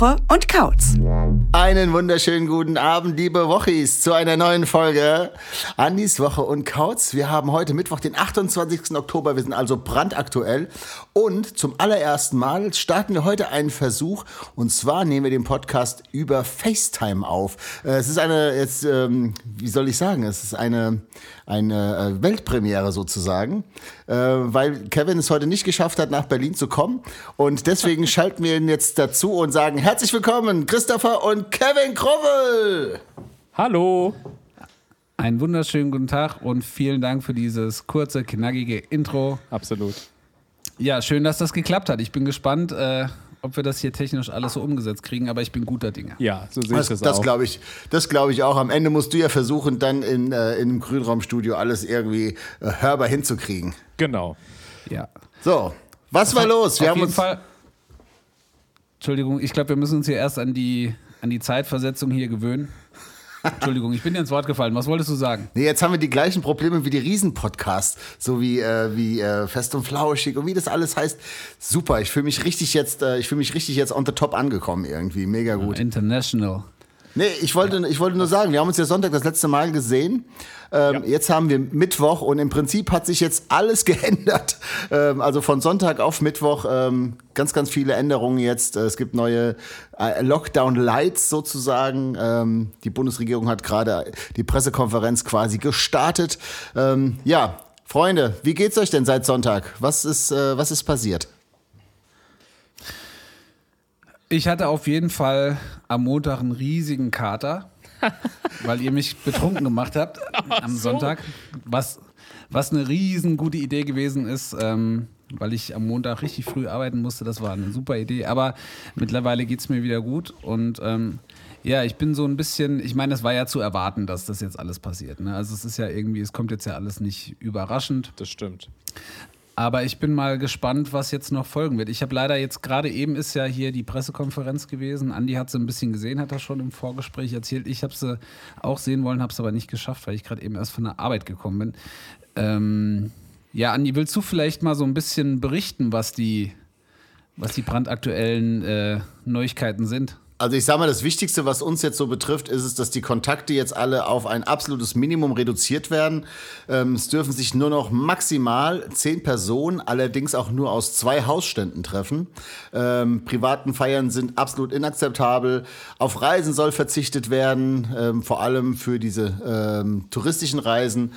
Woche und Kautz. Einen wunderschönen guten Abend, liebe Wochis, zu einer neuen Folge Andis Woche und Kautz. Wir haben heute Mittwoch, den 28. Oktober. Wir sind also brandaktuell. Und zum allerersten Mal starten wir heute einen Versuch. Und zwar nehmen wir den Podcast über FaceTime auf. Äh, Es ist eine, jetzt, ähm, wie soll ich sagen, es ist eine, eine äh, Weltpremiere sozusagen, äh, weil Kevin es heute nicht geschafft hat, nach Berlin zu kommen. Und deswegen schalten wir ihn jetzt dazu und sagen herzlich willkommen, Christopher und Kevin Krummel. Hallo. Einen wunderschönen guten Tag und vielen Dank für dieses kurze, knackige Intro. Absolut. Ja, schön, dass das geklappt hat. Ich bin gespannt, äh, ob wir das hier technisch alles so umgesetzt kriegen, aber ich bin guter Dinge. Ja, so sehe ich Das, das, das auch. glaube ich, das glaube ich auch. Am Ende musst du ja versuchen, dann in, äh, in einem Grünraumstudio alles irgendwie äh, hörbar hinzukriegen. Genau. Ja. So, was war los? Wir Auf haben jeden uns Fall. Entschuldigung, ich glaube, wir müssen uns hier erst an die, an die Zeitversetzung hier gewöhnen. Entschuldigung, ich bin dir ins Wort gefallen. Was wolltest du sagen? Nee, jetzt haben wir die gleichen Probleme wie die Riesen-Podcasts, so wie, äh, wie äh, Fest und Flauschig und wie das alles heißt. Super, ich fühle mich richtig jetzt, äh, ich fühle mich richtig jetzt on the top angekommen irgendwie. Mega gut. International. Nee, ich wollte, ich wollte nur sagen, wir haben uns ja Sonntag das letzte Mal gesehen. Ähm, Ja. Jetzt haben wir Mittwoch und im Prinzip hat sich jetzt alles geändert. Ähm, also von Sonntag auf Mittwoch ähm, ganz, ganz viele Änderungen jetzt. Äh, Es gibt neue äh, Lockdown-Lights sozusagen. Ähm, die Bundesregierung hat gerade die Pressekonferenz quasi gestartet. Ähm, ja, Freunde, wie geht's euch denn seit Sonntag? Was ist, äh, was ist passiert? Ich hatte auf jeden Fall am Montag einen riesigen Kater, weil ihr mich betrunken gemacht habt am Sonntag. Was, was eine riesen gute Idee gewesen ist, ähm, weil ich am Montag richtig früh arbeiten musste. Das war eine super Idee. Aber mittlerweile geht es mir wieder gut. Und ähm, ja, ich bin so ein bisschen, ich meine, es war ja zu erwarten, dass das jetzt alles passiert. Ne? Also es ist ja irgendwie, es kommt jetzt ja alles nicht überraschend. Das stimmt. Aber ich bin mal gespannt, was jetzt noch folgen wird. Ich habe leider jetzt gerade eben ist ja hier die Pressekonferenz gewesen. Andi hat sie ein bisschen gesehen, hat das schon im Vorgespräch erzählt. Ich habe sie auch sehen wollen, habe es aber nicht geschafft, weil ich gerade eben erst von der Arbeit gekommen bin. Ähm, ja, Andi, willst du vielleicht mal so ein bisschen berichten, was die, was die brandaktuellen äh, Neuigkeiten sind? Also ich sage mal, das Wichtigste, was uns jetzt so betrifft, ist es, dass die Kontakte jetzt alle auf ein absolutes Minimum reduziert werden. Ähm, es dürfen sich nur noch maximal zehn Personen, allerdings auch nur aus zwei Hausständen treffen. Ähm, privaten Feiern sind absolut inakzeptabel. Auf Reisen soll verzichtet werden, ähm, vor allem für diese ähm, touristischen Reisen.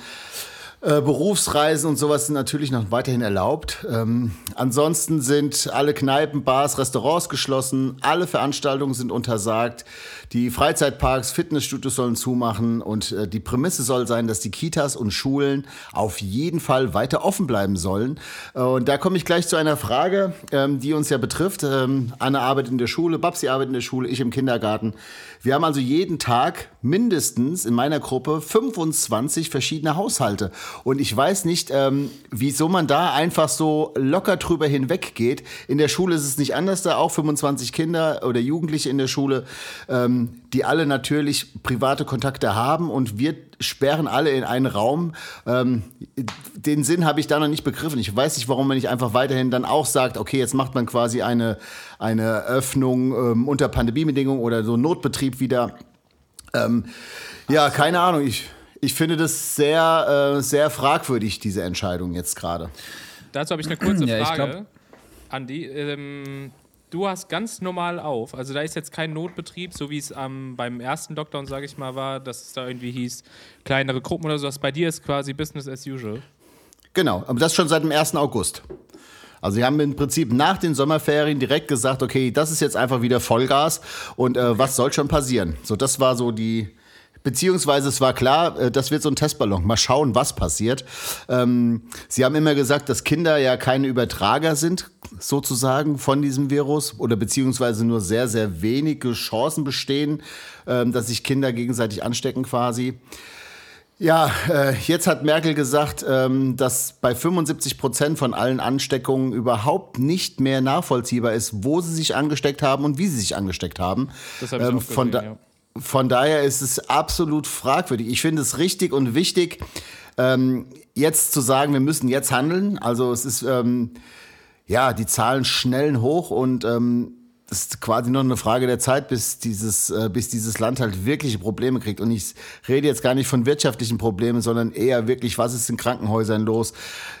Äh, Berufsreisen und sowas sind natürlich noch weiterhin erlaubt. Ähm, ansonsten sind alle Kneipen, Bars, Restaurants geschlossen. Alle Veranstaltungen sind untersagt. Die Freizeitparks, Fitnessstudios sollen zumachen. Und äh, die Prämisse soll sein, dass die Kitas und Schulen auf jeden Fall weiter offen bleiben sollen. Äh, und da komme ich gleich zu einer Frage, ähm, die uns ja betrifft. Ähm, Anne arbeitet in der Schule, Babsi arbeitet in der Schule, ich im Kindergarten. Wir haben also jeden Tag mindestens in meiner Gruppe 25 verschiedene Haushalte. Und ich weiß nicht, ähm, wieso man da einfach so locker drüber hinweggeht. In der Schule ist es nicht anders, da auch 25 Kinder oder Jugendliche in der Schule, ähm, die alle natürlich private Kontakte haben und wir sperren alle in einen Raum. Ähm, den Sinn habe ich da noch nicht begriffen. Ich weiß nicht, warum man nicht einfach weiterhin dann auch sagt, okay, jetzt macht man quasi eine, eine Öffnung ähm, unter Pandemiebedingungen oder so Notbetrieb wieder. Ähm, ja, keine Ahnung. Ich, ich finde das sehr, äh, sehr fragwürdig, diese Entscheidung jetzt gerade. Dazu habe ich eine kurze Ja, ich Frage. glaub- Andi, ähm, du hast ganz normal auf. Also da ist jetzt kein Notbetrieb, so wie es ähm, beim ersten Lockdown, sage ich mal, war, dass es da irgendwie hieß, kleinere Gruppen oder sowas. Bei dir ist quasi Business as usual. Genau, aber das schon seit dem 1. August. Also sie haben im Prinzip nach den Sommerferien direkt gesagt, okay, das ist jetzt einfach wieder Vollgas und äh, was soll schon passieren? So, das war so die, beziehungsweise es war klar, äh, das wird so ein Testballon. Mal schauen, was passiert. Ähm, sie haben immer gesagt, dass Kinder ja keine Übertrager sind, sozusagen, von diesem Virus oder beziehungsweise nur sehr, sehr wenige Chancen bestehen, ähm, dass sich Kinder gegenseitig anstecken quasi. Ja, äh, jetzt hat Merkel gesagt, ähm, dass bei 75 Prozent von allen Ansteckungen überhaupt nicht mehr nachvollziehbar ist, wo sie sich angesteckt haben und wie sie sich angesteckt haben. Das habe ich auch von, gesehen, da, ja. Von daher ist es absolut fragwürdig. Ich finde es richtig und wichtig, ähm, jetzt zu sagen, wir müssen jetzt handeln. Also es ist, ähm, ja, die Zahlen schnellen hoch und ähm, ist quasi nur eine Frage der Zeit, bis dieses, äh, bis dieses Land halt wirkliche Probleme kriegt. Und ich rede jetzt gar nicht von wirtschaftlichen Problemen, sondern eher wirklich, was ist in Krankenhäusern los?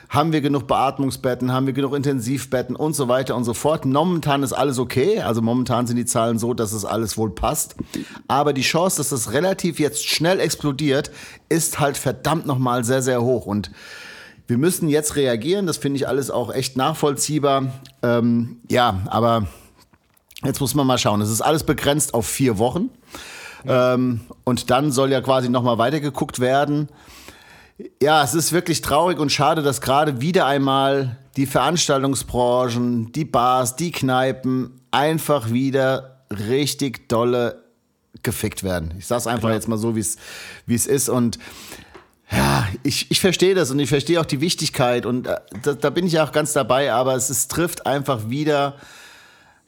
Haben wir genug Beatmungsbetten? Haben wir genug Intensivbetten und so weiter und so fort? Momentan ist alles okay. Also momentan sind die Zahlen so, dass es alles wohl passt. Aber die Chance, dass das relativ jetzt schnell explodiert, ist halt verdammt nochmal sehr, sehr hoch. Und wir müssen jetzt reagieren. Das finde ich alles auch echt nachvollziehbar. Ähm, ja, aber jetzt muss man mal schauen. Es ist alles begrenzt auf vier Wochen. Ähm, und dann soll ja quasi nochmal weitergeguckt werden. Ja, es ist wirklich traurig und schade, dass gerade wieder einmal die Veranstaltungsbranchen, die Bars, die Kneipen einfach wieder richtig dolle gefickt werden. Ich sag's einfach jetzt mal so, wie es wie es ist und ja, ich, ich verstehe das und ich verstehe auch die Wichtigkeit und äh, da, da bin ich auch ganz dabei, aber es, es trifft einfach wieder,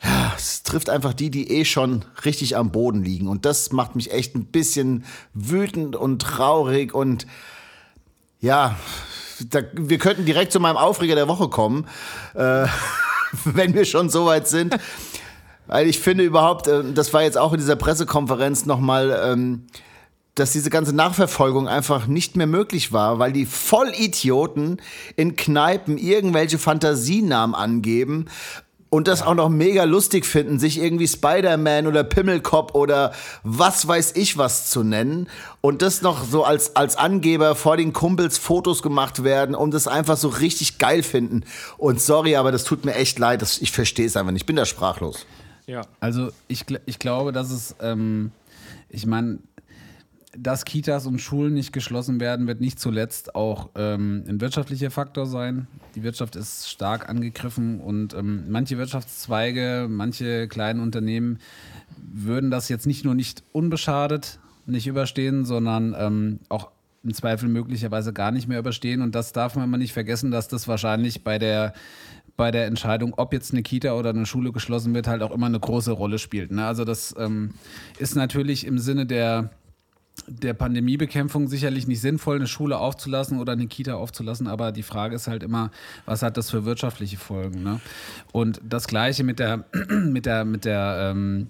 ja, es trifft einfach die, die eh schon richtig am Boden liegen und das macht mich echt ein bisschen wütend und traurig und ja, da, wir könnten direkt zu meinem Aufreger der Woche kommen, äh, wenn wir schon so weit sind. Weil ich finde überhaupt, äh, das war jetzt auch in dieser Pressekonferenz nochmal, ähm, dass diese ganze Nachverfolgung einfach nicht mehr möglich war, weil die Vollidioten in Kneipen irgendwelche Fantasienamen angeben und das auch noch mega lustig finden, sich irgendwie Spider-Man oder Pimmelkopf oder was weiß ich was zu nennen und das noch so als, als Angeber vor den Kumpels Fotos gemacht werden und das einfach so richtig geil finden. Und sorry, aber das tut mir echt leid, das, ich verstehe es einfach nicht, ich bin da sprachlos. Ja. Also ich, ich glaube, dass es, ähm, ich meine, dass Kitas und Schulen nicht geschlossen werden, wird nicht zuletzt auch ähm, ein wirtschaftlicher Faktor sein. Die Wirtschaft ist stark angegriffen und ähm, manche Wirtschaftszweige, manche kleinen Unternehmen würden das jetzt nicht nur nicht unbeschadet nicht überstehen, sondern ähm, auch im Zweifel möglicherweise gar nicht mehr überstehen. Und das darf man immer nicht vergessen, dass das wahrscheinlich bei der bei der Entscheidung, ob jetzt eine Kita oder eine Schule geschlossen wird, halt auch immer eine große Rolle spielt. Ne? Also das ähm, ist natürlich im Sinne der der Pandemiebekämpfung sicherlich nicht sinnvoll, eine Schule aufzulassen oder eine Kita aufzulassen, aber die Frage ist halt immer, was hat das für wirtschaftliche Folgen? Ne? Und das Gleiche mit der, mit der, mit der, ähm,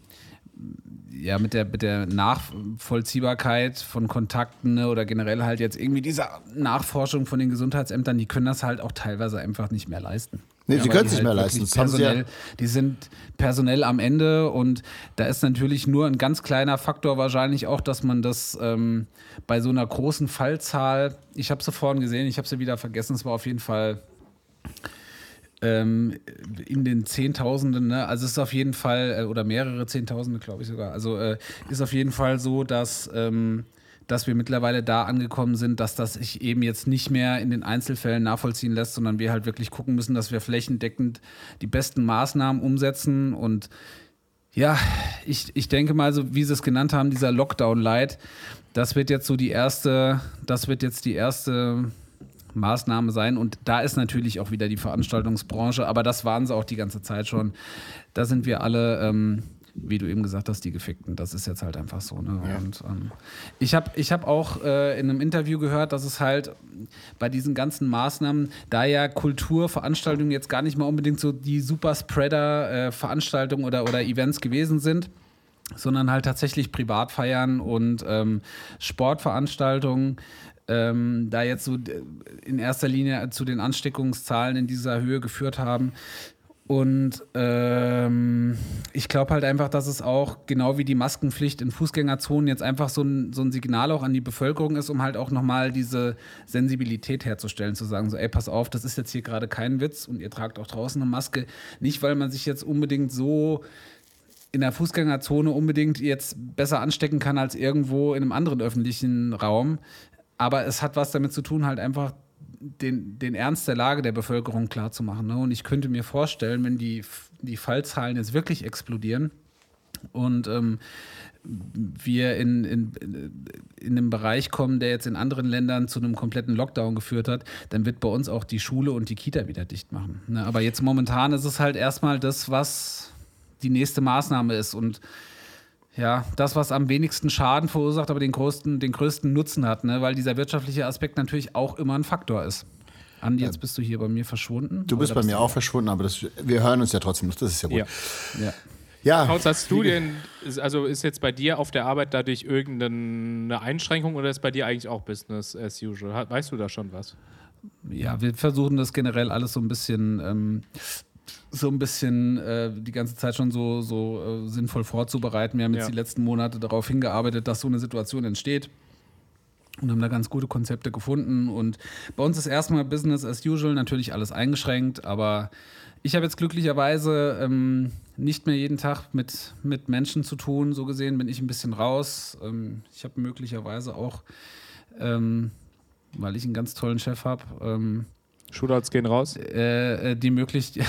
ja, mit der, mit der Nachvollziehbarkeit von Kontakten ne, oder generell halt jetzt irgendwie diese Nachforschung von den Gesundheitsämtern, die können das halt auch teilweise einfach nicht mehr leisten. Nee, ja, sie können es nicht halt mehr leisten. Personell, ja die sind personell am Ende und da ist natürlich nur ein ganz kleiner Faktor wahrscheinlich auch, dass man das ähm, bei so einer großen Fallzahl, ich habe sie vorhin gesehen, ich habe sie wieder vergessen, es war auf jeden Fall ähm, in den Zehntausenden, ne? also es ist auf jeden Fall, äh, oder mehrere Zehntausende, glaube ich sogar, also äh, ist auf jeden Fall so, dass ähm, dass wir mittlerweile da angekommen sind, dass das sich eben jetzt nicht mehr in den Einzelfällen nachvollziehen lässt, sondern wir halt wirklich gucken müssen, dass wir flächendeckend die besten Maßnahmen umsetzen. Und ja, ich, ich denke mal, so wie Sie es genannt haben, dieser Lockdown-Light, das wird jetzt so die erste, das wird jetzt die erste Maßnahme sein. Und da ist natürlich auch wieder die Veranstaltungsbranche, aber das waren sie auch die ganze Zeit schon. Da sind wir alle. Ähm, wie du eben gesagt hast, die Gefickten. Das ist jetzt halt einfach so. Ne? Ja. Und ähm, ich habe ich hab auch äh, in einem Interview gehört, dass es halt bei diesen ganzen Maßnahmen, da ja Kulturveranstaltungen jetzt gar nicht mal unbedingt so die Superspreader-Veranstaltungen äh, oder, oder Events gewesen sind, sondern halt tatsächlich Privatfeiern und ähm, Sportveranstaltungen. Ähm, da jetzt so in erster Linie zu den Ansteckungszahlen in dieser Höhe geführt haben, und ähm, ich glaube halt einfach, dass es auch genau wie die Maskenpflicht in Fußgängerzonen jetzt einfach so ein, so ein Signal auch an die Bevölkerung ist, um halt auch nochmal diese Sensibilität herzustellen, zu sagen, so, ey, pass auf, das ist jetzt hier gerade kein Witz und ihr tragt auch draußen eine Maske. Nicht, weil man sich jetzt unbedingt so in der Fußgängerzone unbedingt jetzt besser anstecken kann als irgendwo in einem anderen öffentlichen Raum. Aber es hat was damit zu tun, halt einfach den, den Ernst der Lage der Bevölkerung klarzumachen. Ne? Und ich könnte mir vorstellen, wenn die, die Fallzahlen jetzt wirklich explodieren und ähm, wir in, in, in einem Bereich kommen, der jetzt in anderen Ländern zu einem kompletten Lockdown geführt hat, dann wird bei uns auch die Schule und die Kita wieder dicht machen. Ne? Aber jetzt momentan ist es halt erstmal das, was die nächste Maßnahme ist. Und ja, das, was am wenigsten Schaden verursacht, aber den größten, den größten Nutzen hat, ne? weil dieser wirtschaftliche Aspekt natürlich auch immer ein Faktor ist. Andi, jetzt bist du hier bei mir verschwunden. Du bist bei mir auch verschwunden, aber das, wir hören uns ja trotzdem noch, das ist ja gut. Ja. ja. Ja. Haus, hast du denn, also ist jetzt bei dir auf der Arbeit dadurch irgendeine Einschränkung oder ist bei dir eigentlich auch Business as usual? Weißt du da schon was? Ja, wir versuchen das generell alles so ein bisschen, ähm, so ein bisschen äh, die ganze Zeit schon so, so äh, sinnvoll vorzubereiten. Wir haben jetzt Ja. die letzten Monate darauf hingearbeitet, dass so eine Situation entsteht. Und haben da ganz gute Konzepte gefunden. Und bei uns ist erstmal Business as usual, natürlich alles eingeschränkt, aber ich habe jetzt glücklicherweise ähm, nicht mehr jeden Tag mit, mit Menschen zu tun. So gesehen bin ich ein bisschen raus. Ähm, ich habe möglicherweise auch, ähm, weil ich einen ganz tollen Chef habe, ähm, Shootouts gehen raus. äh, äh, die Möglichkeit,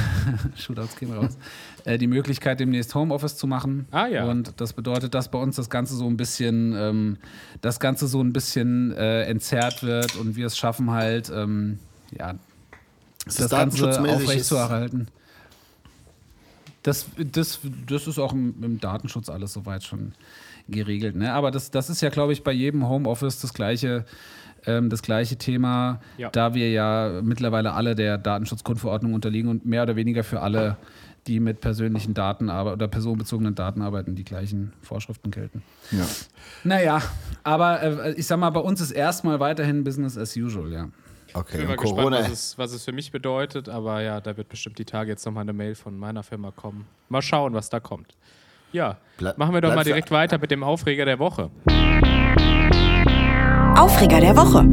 Shootouts gehen raus, äh, die Möglichkeit, demnächst Homeoffice zu machen. Ah, ja. Und das bedeutet, dass bei uns das Ganze so ein bisschen, ähm, das Ganze so ein bisschen äh, entzerrt wird und wir es schaffen halt, ähm, ja, das das Ganze aufrechtzuerhalten. Das, das, das ist auch im, im Datenschutz alles soweit schon geregelt. Ne? Aber das, das ist ja, glaube ich, bei jedem Homeoffice das gleiche, ähm, das gleiche Thema, Ja. da wir ja mittlerweile alle der Datenschutzgrundverordnung unterliegen und mehr oder weniger für alle, die mit persönlichen Daten oder personenbezogenen Daten arbeiten, die gleichen Vorschriften gelten. Ja. Naja, aber äh, ich sag mal, bei uns ist erstmal weiterhin Business as usual, ja. Okay, Ich bin mal gespannt, Corona. was es, was es für mich bedeutet, aber ja, da wird bestimmt die Tage jetzt nochmal eine Mail von meiner Firma kommen. Mal schauen, was da kommt. Ja, Bleib- machen wir doch mal direkt weiter mit dem Aufreger der Woche. Aufreger der Woche.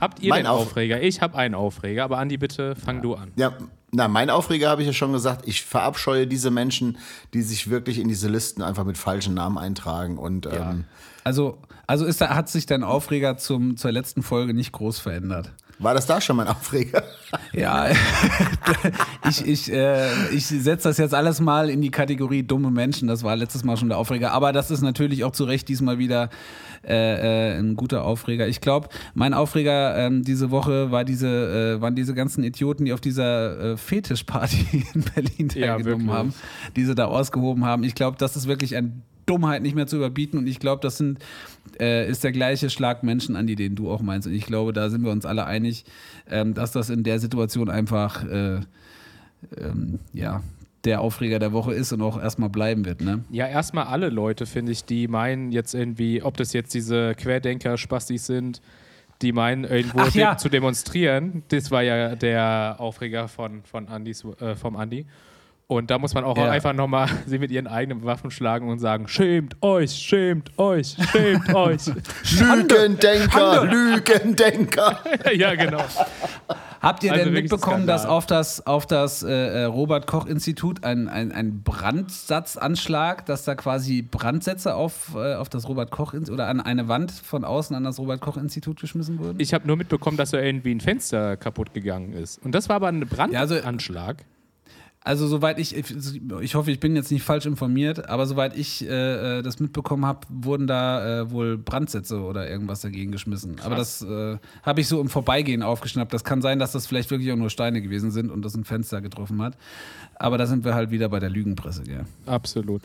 Habt ihr Mein den Auf- Aufreger? Ich habe einen Aufreger, aber Andi, bitte fang du an. Ja, na, mein Aufreger habe ich ja schon gesagt. Ich verabscheue diese Menschen, die sich wirklich in diese Listen einfach mit falschen Namen eintragen. Und ähm, Also, also ist da, hat sich dein Aufreger zum, zur letzten Folge nicht groß verändert. War das da schon mein Aufreger? Ja, ich, ich, äh, ich setze das jetzt alles mal in die Kategorie dumme Menschen. Das war letztes Mal schon der Aufreger. Aber das ist natürlich auch zu Recht diesmal wieder äh, äh, ein guter Aufreger. Ich glaube, mein Aufreger ähm, diese Woche war diese, äh, waren diese ganzen Idioten, die auf dieser äh, Fetischparty in Berlin Ja, teilgenommen wirklich. haben, die sie da ausgehoben haben. Ich glaube, das ist wirklich an Dummheit nicht mehr zu überbieten. Und ich glaube, das sind, äh, ist der gleiche Schlag Menschen an, die den du auch meinst. Und ich glaube, da sind wir uns alle einig, ähm, dass das in der Situation einfach äh, ähm, ja, der Aufreger der Woche ist und auch erstmal bleiben wird. Ne? Ja, erstmal alle Leute, finde ich, die meinen jetzt irgendwie, ob das jetzt diese Querdenker-Spastis sind, die meinen, irgendwo ja. zu demonstrieren. Das war ja der Aufreger von, von Andis, äh, vom Andi. Und da muss man auch Ja. einfach nochmal sie mit ihren eigenen Waffen schlagen und sagen: Schämt euch, schämt euch, schämt euch. Lügendenker, Lügendenker. ja, genau. Habt ihr Also denn mitbekommen, Skandal. dass auf das, auf das äh, äh, Robert-Koch-Institut ein, ein, ein Brandsatzanschlag, dass da quasi Brandsätze auf, äh, auf das Robert-Koch-Institut oder an eine Wand von außen an das Robert-Koch-Institut geschmissen wurden? Ich habe nur mitbekommen, dass da irgendwie ein Fenster kaputt gegangen ist. Und das war aber ein Ja, also- Brandanschlag. Also soweit ich, ich hoffe, ich bin jetzt nicht falsch informiert, aber soweit ich äh, äh, das mitbekommen habe, wurden da äh, wohl Brandsätze oder irgendwas dagegen geschmissen. Aber das äh, habe ich so im Vorbeigehen aufgeschnappt. Das kann sein, dass das vielleicht wirklich auch nur Steine gewesen sind und das ein Fenster getroffen hat. Aber da sind wir halt wieder bei der Lügenpresse, gell? Absolut.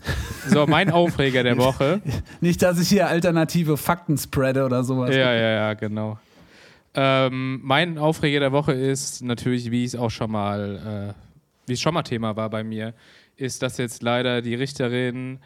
So, mein Aufreger der Woche. Nicht, dass ich hier alternative Fakten spreade oder sowas. Ja, ja, ja, genau. Ähm, mein Aufreger der Woche ist natürlich, wie es auch schon mal, äh, wie es schon mal Thema war bei mir, ist, dass jetzt leider die Richterin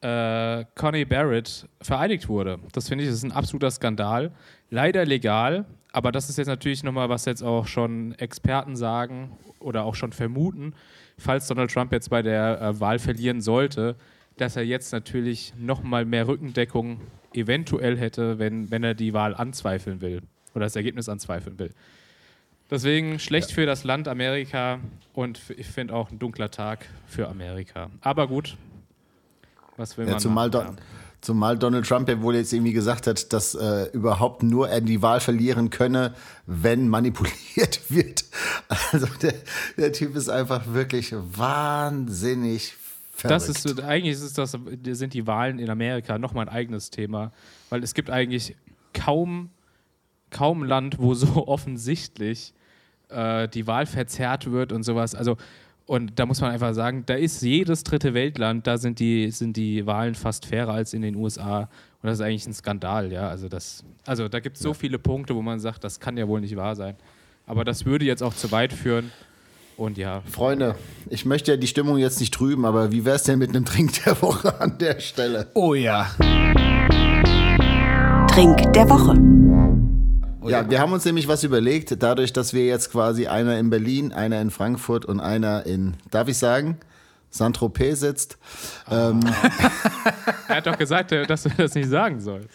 äh, Connie Barrett vereidigt wurde. Das finde ich, das ist ein absoluter Skandal. Leider legal, aber das ist jetzt natürlich nochmal, was jetzt auch schon Experten sagen oder auch schon vermuten, falls Donald Trump jetzt bei der äh, Wahl verlieren sollte, dass er jetzt natürlich nochmal mehr Rückendeckung eventuell hätte, wenn, wenn er die Wahl anzweifeln will oder das Ergebnis anzweifeln will. Deswegen schlecht für das Land Amerika und ich finde auch ein dunkler Tag für Amerika. Aber gut, was will Ja, man zumal, machen? Don, zumal Donald Trump ja wohl jetzt irgendwie gesagt hat, dass äh, überhaupt nur er die Wahl verlieren könne, wenn manipuliert wird. Also der, der Typ ist einfach wirklich wahnsinnig verrückt. Das ist eigentlich ist das, sind die Wahlen in Amerika nochmal ein eigenes Thema, weil es gibt eigentlich kaum, kaum Land, wo so offensichtlich äh, die Wahl verzerrt wird und sowas. Also und da muss man einfach sagen, da ist jedes dritte Weltland, da sind die, sind die Wahlen fast fairer als in den USA. Und das ist eigentlich ein Skandal, ja. Also, das, also da gibt es so viele Punkte, wo man sagt, das kann ja wohl nicht wahr sein. Aber das würde jetzt auch zu weit führen. Und ja, Freunde, ich möchte ja die Stimmung jetzt nicht trüben, aber wie wär's denn mit einem Trink der Woche an der Stelle? Oh ja. Trink der Woche. Ja, wir haben uns nämlich was überlegt, dadurch, dass wir jetzt quasi einer in Berlin, einer in Frankfurt und einer in, darf ich sagen, Saint-Tropez sitzt. Ähm, er hat doch gesagt, äh, dass du das nicht sagen sollst.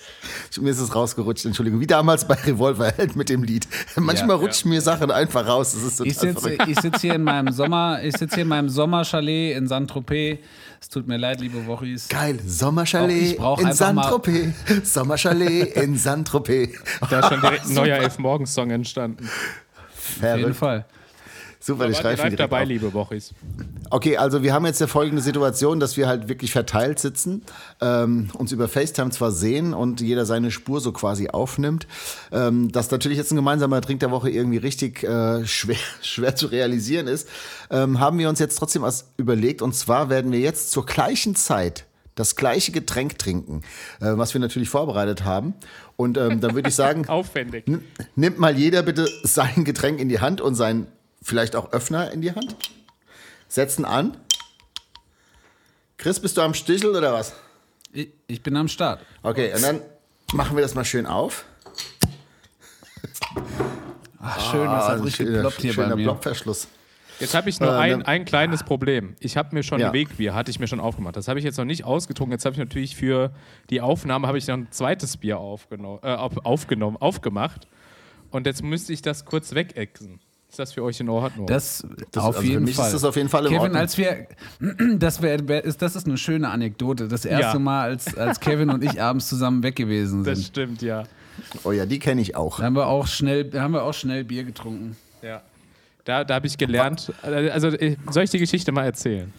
mir ist es rausgerutscht, Entschuldigung. Wie damals bei Revolverheld mit dem Lied. Manchmal Ja. rutschen mir Sachen einfach raus. Das ist total Ich sitze sitz hier in meinem Sommer, ich sitze hier in meinem Sommerchalet in Saint-Tropez. Es tut mir leid, liebe Wochis. Geil, Sommerchalet in Saint-Tropez. Sommerchalet in Saint-Tropez. Da ist schon direkt ein neuer Elf-Morgens-Song entstanden. Auf jeden Verrückt. Fall. Super, ich schreibe direkt dabei, auf. liebe Wochis. Okay, also wir haben jetzt ja folgende Situation, dass wir halt wirklich verteilt sitzen, ähm, uns über FaceTime zwar sehen und jeder seine Spur so quasi aufnimmt. Ähm, dass natürlich jetzt ein gemeinsamer Trink der Woche irgendwie richtig äh, schwer, schwer zu realisieren ist, ähm, haben wir uns jetzt trotzdem was überlegt. Und zwar werden wir jetzt zur gleichen Zeit das gleiche Getränk trinken, äh, was wir natürlich vorbereitet haben. Und ähm, dann würde ich sagen, Aufwendig. Nimmt mal jeder bitte sein Getränk in die Hand und seinen vielleicht auch Öffner in die Hand. Setzen an. Chris, bist du am Stichel oder was? Ich, ich bin am Start. Okay, und dann machen wir das mal schön auf. Ach, schön, das Ah, hat ein richtig schöner, geploppt hier schöner bei mir. Blockverschluss. Jetzt habe ich nur Äh, ein, ein kleines Problem. Ich habe mir schon Ja. ein Wegbier, hatte ich mir schon aufgemacht. Das habe ich jetzt noch nicht ausgetrunken. Jetzt habe ich natürlich für die Aufnahme habe ich noch ein zweites Bier aufgenommen, äh, auf- aufgenommen, aufgemacht. Und jetzt müsste ich das kurz wegexen. Ist das für euch in Ordnung? Das, Das- auf also für jeden mich ist Fall. das auf jeden Fall in Kevin, Ordnung. als wir, das, wär, wär, ist, das ist eine schöne Anekdote. Das erste Ja. Mal, als, als Kevin und ich abends zusammen weg gewesen das sind, stimmt, ja. Oh ja, die kenne ich auch. da haben wir auch schnell, haben wir auch schnell Bier getrunken. ja. Da, da habe ich gelernt. Also, äh, soll ich die Geschichte mal erzählen?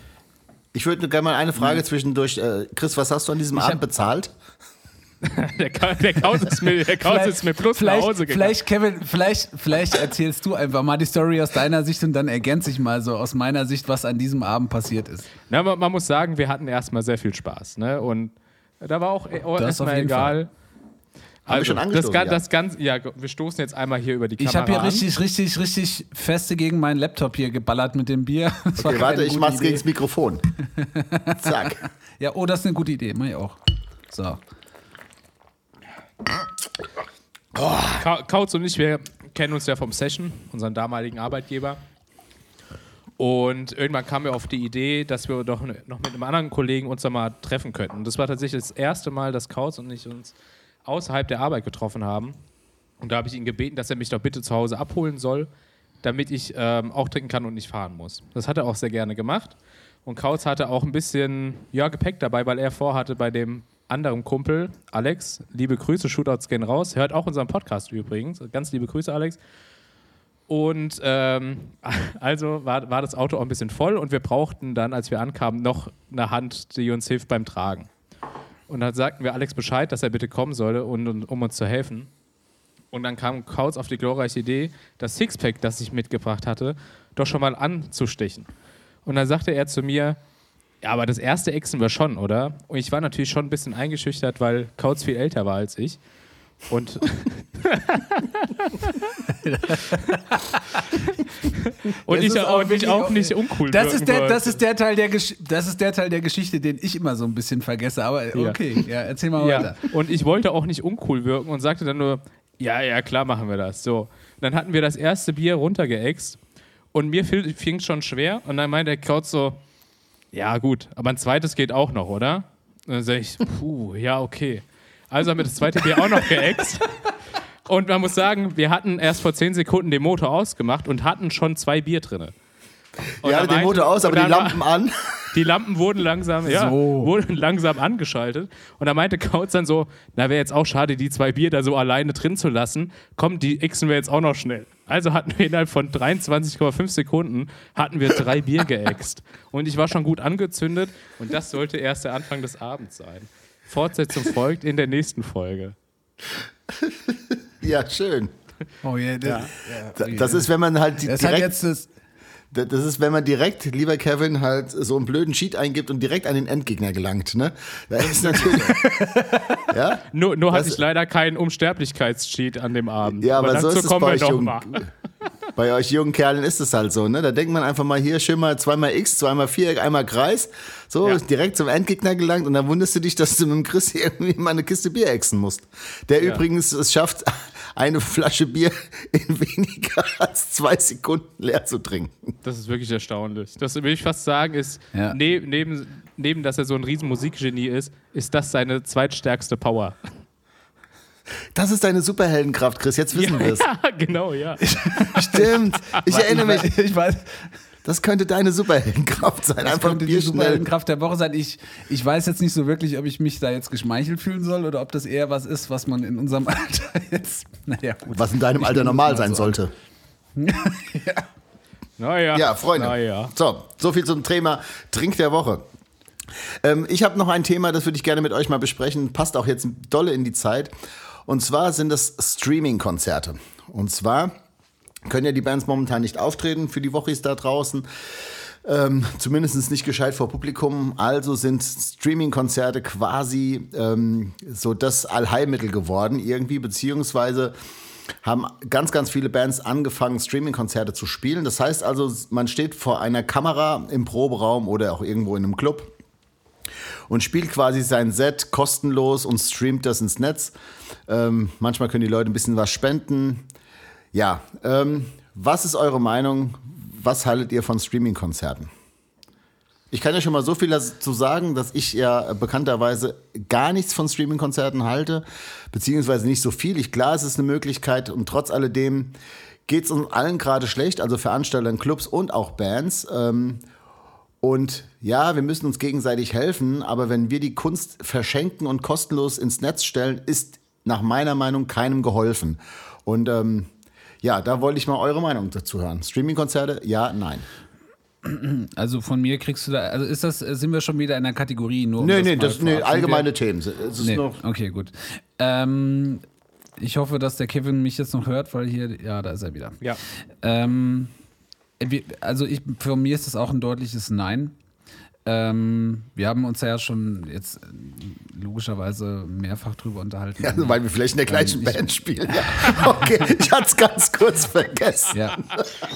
Ich würde gerne mal eine Frage zwischendurch. Äh, Chris, was hast du an diesem Abend hab- bezahlt? Der, Ka der Kauz ist mir, der Kauz ist mir plus nach vielleicht, Hause gegangen. vielleicht, Kevin, vielleicht, vielleicht erzählst du einfach mal die Story aus deiner Sicht und dann ergänze ich mal so aus meiner Sicht, was an diesem Abend passiert ist. Na, man, man muss sagen, wir hatten erstmal sehr viel Spaß. Ne? Und da war auch Das auf erstmal egal. Haben wir schon das, ja. das Ganze, ja, wir stoßen jetzt einmal hier über die Kamera Ich habe hier an. richtig, richtig, richtig feste gegen meinen Laptop hier geballert mit dem Bier. Das Okay, warte, ich mach's Idee. gegen das Mikrofon. Zack. Ja, oh, das ist eine gute Idee, mach ich auch. So. Ka Kautz und ich, wir kennen uns ja vom Session, unseren damaligen Arbeitgeber. Und irgendwann kamen wir auf die Idee, dass wir doch ne- noch mit einem anderen Kollegen uns da mal treffen könnten. Und das war tatsächlich das erste Mal, dass Kautz und ich uns außerhalb der Arbeit getroffen haben. Und da habe ich ihn gebeten, dass er mich doch bitte zu Hause abholen soll, damit ich ähm, auch trinken kann und nicht fahren muss. Das hat er auch sehr gerne gemacht. Und Kautz hatte auch ein bisschen ja, Gepäck dabei, weil er vorhatte, bei dem anderen Kumpel, Alex, liebe Grüße, Shootouts gehen raus, hört auch unseren Podcast übrigens. Ganz liebe Grüße, Alex. Und ähm, also war, war das Auto auch ein bisschen voll und wir brauchten dann, als wir ankamen, noch eine Hand, die uns hilft beim Tragen. Und dann sagten wir Alex Bescheid, dass er bitte kommen solle, und, und, um uns zu helfen. Und dann kam Kautz auf die glorreiche Idee, das Sixpack, das ich mitgebracht hatte, doch schon mal anzustechen. Und dann sagte er zu mir, ja, aber das erste Exen wir schon, oder? Und ich war natürlich schon ein bisschen eingeschüchtert, weil Kautz viel älter war als ich. Und und Das ich auch, und ich auch nicht uncool Das wirken ist, der, wollte. das, ist der Teil der Gesch das ist der Teil der Geschichte, den ich immer so ein bisschen vergesse. Aber Ja. okay, ja, erzähl mal Ja, weiter. und ich wollte auch nicht uncool wirken und sagte dann nur, ja, ja, klar machen wir das. So. Dann hatten wir das erste Bier runtergeext und mir fing es schon schwer und dann meinte der Kraut so, ja gut, aber ein zweites geht auch noch, oder? Und dann sage ich, puh, ja, okay. Also haben wir das zweite Bier auch noch geäxt. Und man muss sagen, wir hatten erst vor zehn Sekunden den Motor ausgemacht und hatten schon zwei Bier drin. Ja, den Motor aus, aber die Lampen an. Die Lampen wurden langsam, ja, So. wurden langsam angeschaltet. Und da meinte Kautz dann so, na, wäre jetzt auch schade, die zwei Bier da so alleine drin zu lassen. Komm, die xen wir jetzt auch noch schnell. Also hatten wir innerhalb von 23,5 Sekunden hatten wir drei Bier geäxt. Und ich war schon gut angezündet. Und das sollte erst der Anfang des Abends sein. Fortsetzung folgt in der nächsten Folge. Ja, schön. Oh yeah, das, Da- Das ist, wenn man halt die- das hat direkt, jetzt das, das ist, wenn man direkt, lieber Kevin, halt so einen blöden Cheat eingibt und direkt an den Endgegner gelangt, ne? Da ist natürlich, ja? Nur, nur hatte ich leider keinen Unsterblichkeitscheat an dem Abend. Ja, aber, so dazu ist es kommen bei wir euch jungen. mal. Bei euch jungen Kerlen ist es halt so, ne? Da denkt man einfach mal hier schön mal zweimal X, zweimal Viereck, einmal Kreis. So, Ja. direkt zum Endgegner gelangt und dann wunderst du dich, dass du mit dem Chris irgendwie mal eine Kiste Bier exen musst. Der Ja. übrigens es schafft, eine Flasche Bier in weniger als zwei Sekunden leer zu trinken. Das ist wirklich erstaunlich. Das will ich fast sagen, ist Ja. ne, neben, neben, dass er so ein riesen Musikgenie ist, ist das seine zweitstärkste Power. Das ist deine Superheldenkraft, Chris. Jetzt wissen wir es. Ja, genau, ja. Stimmt. Ich erinnere mich. Ich weiß, Das könnte deine Superheldenkraft sein. das Einfach könnte die. Superheldenkraft der Woche sein. Ich, ich weiß jetzt nicht so wirklich, ob ich mich da jetzt geschmeichelt fühlen soll oder ob das eher was ist, was man in unserem Alter jetzt. Naja, gut. Was in deinem Ich Alter normal sein so sollte. Naja. Ja, Freunde. Naja. So, so viel zum Thema Trink der Woche. Ähm, ich habe noch ein Thema, das würde ich gerne mit euch mal besprechen. Passt auch jetzt dolle in die Zeit. Und zwar sind das Streaming-Konzerte. Und zwar können ja die Bands momentan nicht auftreten für die Wochis da draußen. Ähm, zumindest nicht gescheit vor Publikum. Also sind Streaming-Konzerte quasi ähm, so das Allheilmittel geworden irgendwie, beziehungsweise haben ganz, ganz viele Bands angefangen, Streaming-Konzerte zu spielen. Das heißt also, man steht vor einer Kamera im Proberaum oder auch irgendwo in einem Club und spielt quasi sein Set kostenlos und streamt das ins Netz. Ähm, manchmal können die Leute ein bisschen was spenden. Ja, ähm, was ist eure Meinung? Was haltet ihr von Streaming-Konzerten? Ich kann ja schon mal so viel dazu sagen, dass ich ja bekannterweise gar nichts von Streaming-Konzerten halte, beziehungsweise nicht so viel. Ich, klar, es ist eine Möglichkeit und trotz alledem geht es uns allen gerade schlecht, also Veranstaltern, Clubs und auch Bands. Ähm, und ja, wir müssen uns gegenseitig helfen, aber wenn wir die Kunst verschenken und kostenlos ins Netz stellen, ist nach meiner Meinung keinem geholfen. Und ähm, ja, da wollte ich mal eure Meinung dazu hören. Streaming-Konzerte, ja, nein. Also von mir kriegst du da, also ist das, sind wir schon wieder in der Kategorie nur um Nee, nee, das nee, vorab- sind allgemeine wir- Themen. Es ist Nee, noch, okay, gut. Ähm, ich hoffe, dass der Kevin mich jetzt noch hört, weil hier, ja, da ist er wieder. Ja. Ähm, also ich, für mich ist das auch ein deutliches Nein. Ähm, wir haben uns ja schon jetzt äh, logischerweise mehrfach drüber unterhalten. ja, weil wir vielleicht in der gleichen Ähm, Band spielen. Ja. Okay, ich hatte es ganz kurz vergessen. ja.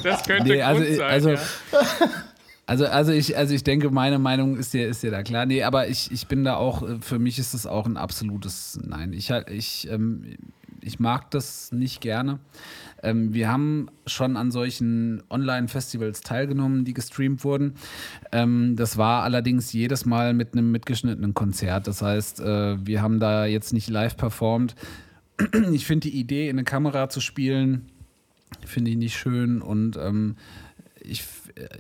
Das könnte Nee, also, sein. also, ja. also, also, ich, also ich denke, meine Meinung ist dir, ist dir da klar. Nee, aber ich, ich bin da auch, äh, für mich ist das auch ein absolutes Nein. Ich, ich, ähm, ich mag das nicht gerne. Ähm, wir haben schon an solchen Online-Festivals teilgenommen, die gestreamt wurden. Ähm, das war allerdings jedes Mal mit einem mitgeschnittenen Konzert. Das heißt, äh, wir haben da jetzt nicht live performt. Ich finde die Idee, in eine Kamera zu spielen, finde ich nicht schön und ähm, ich,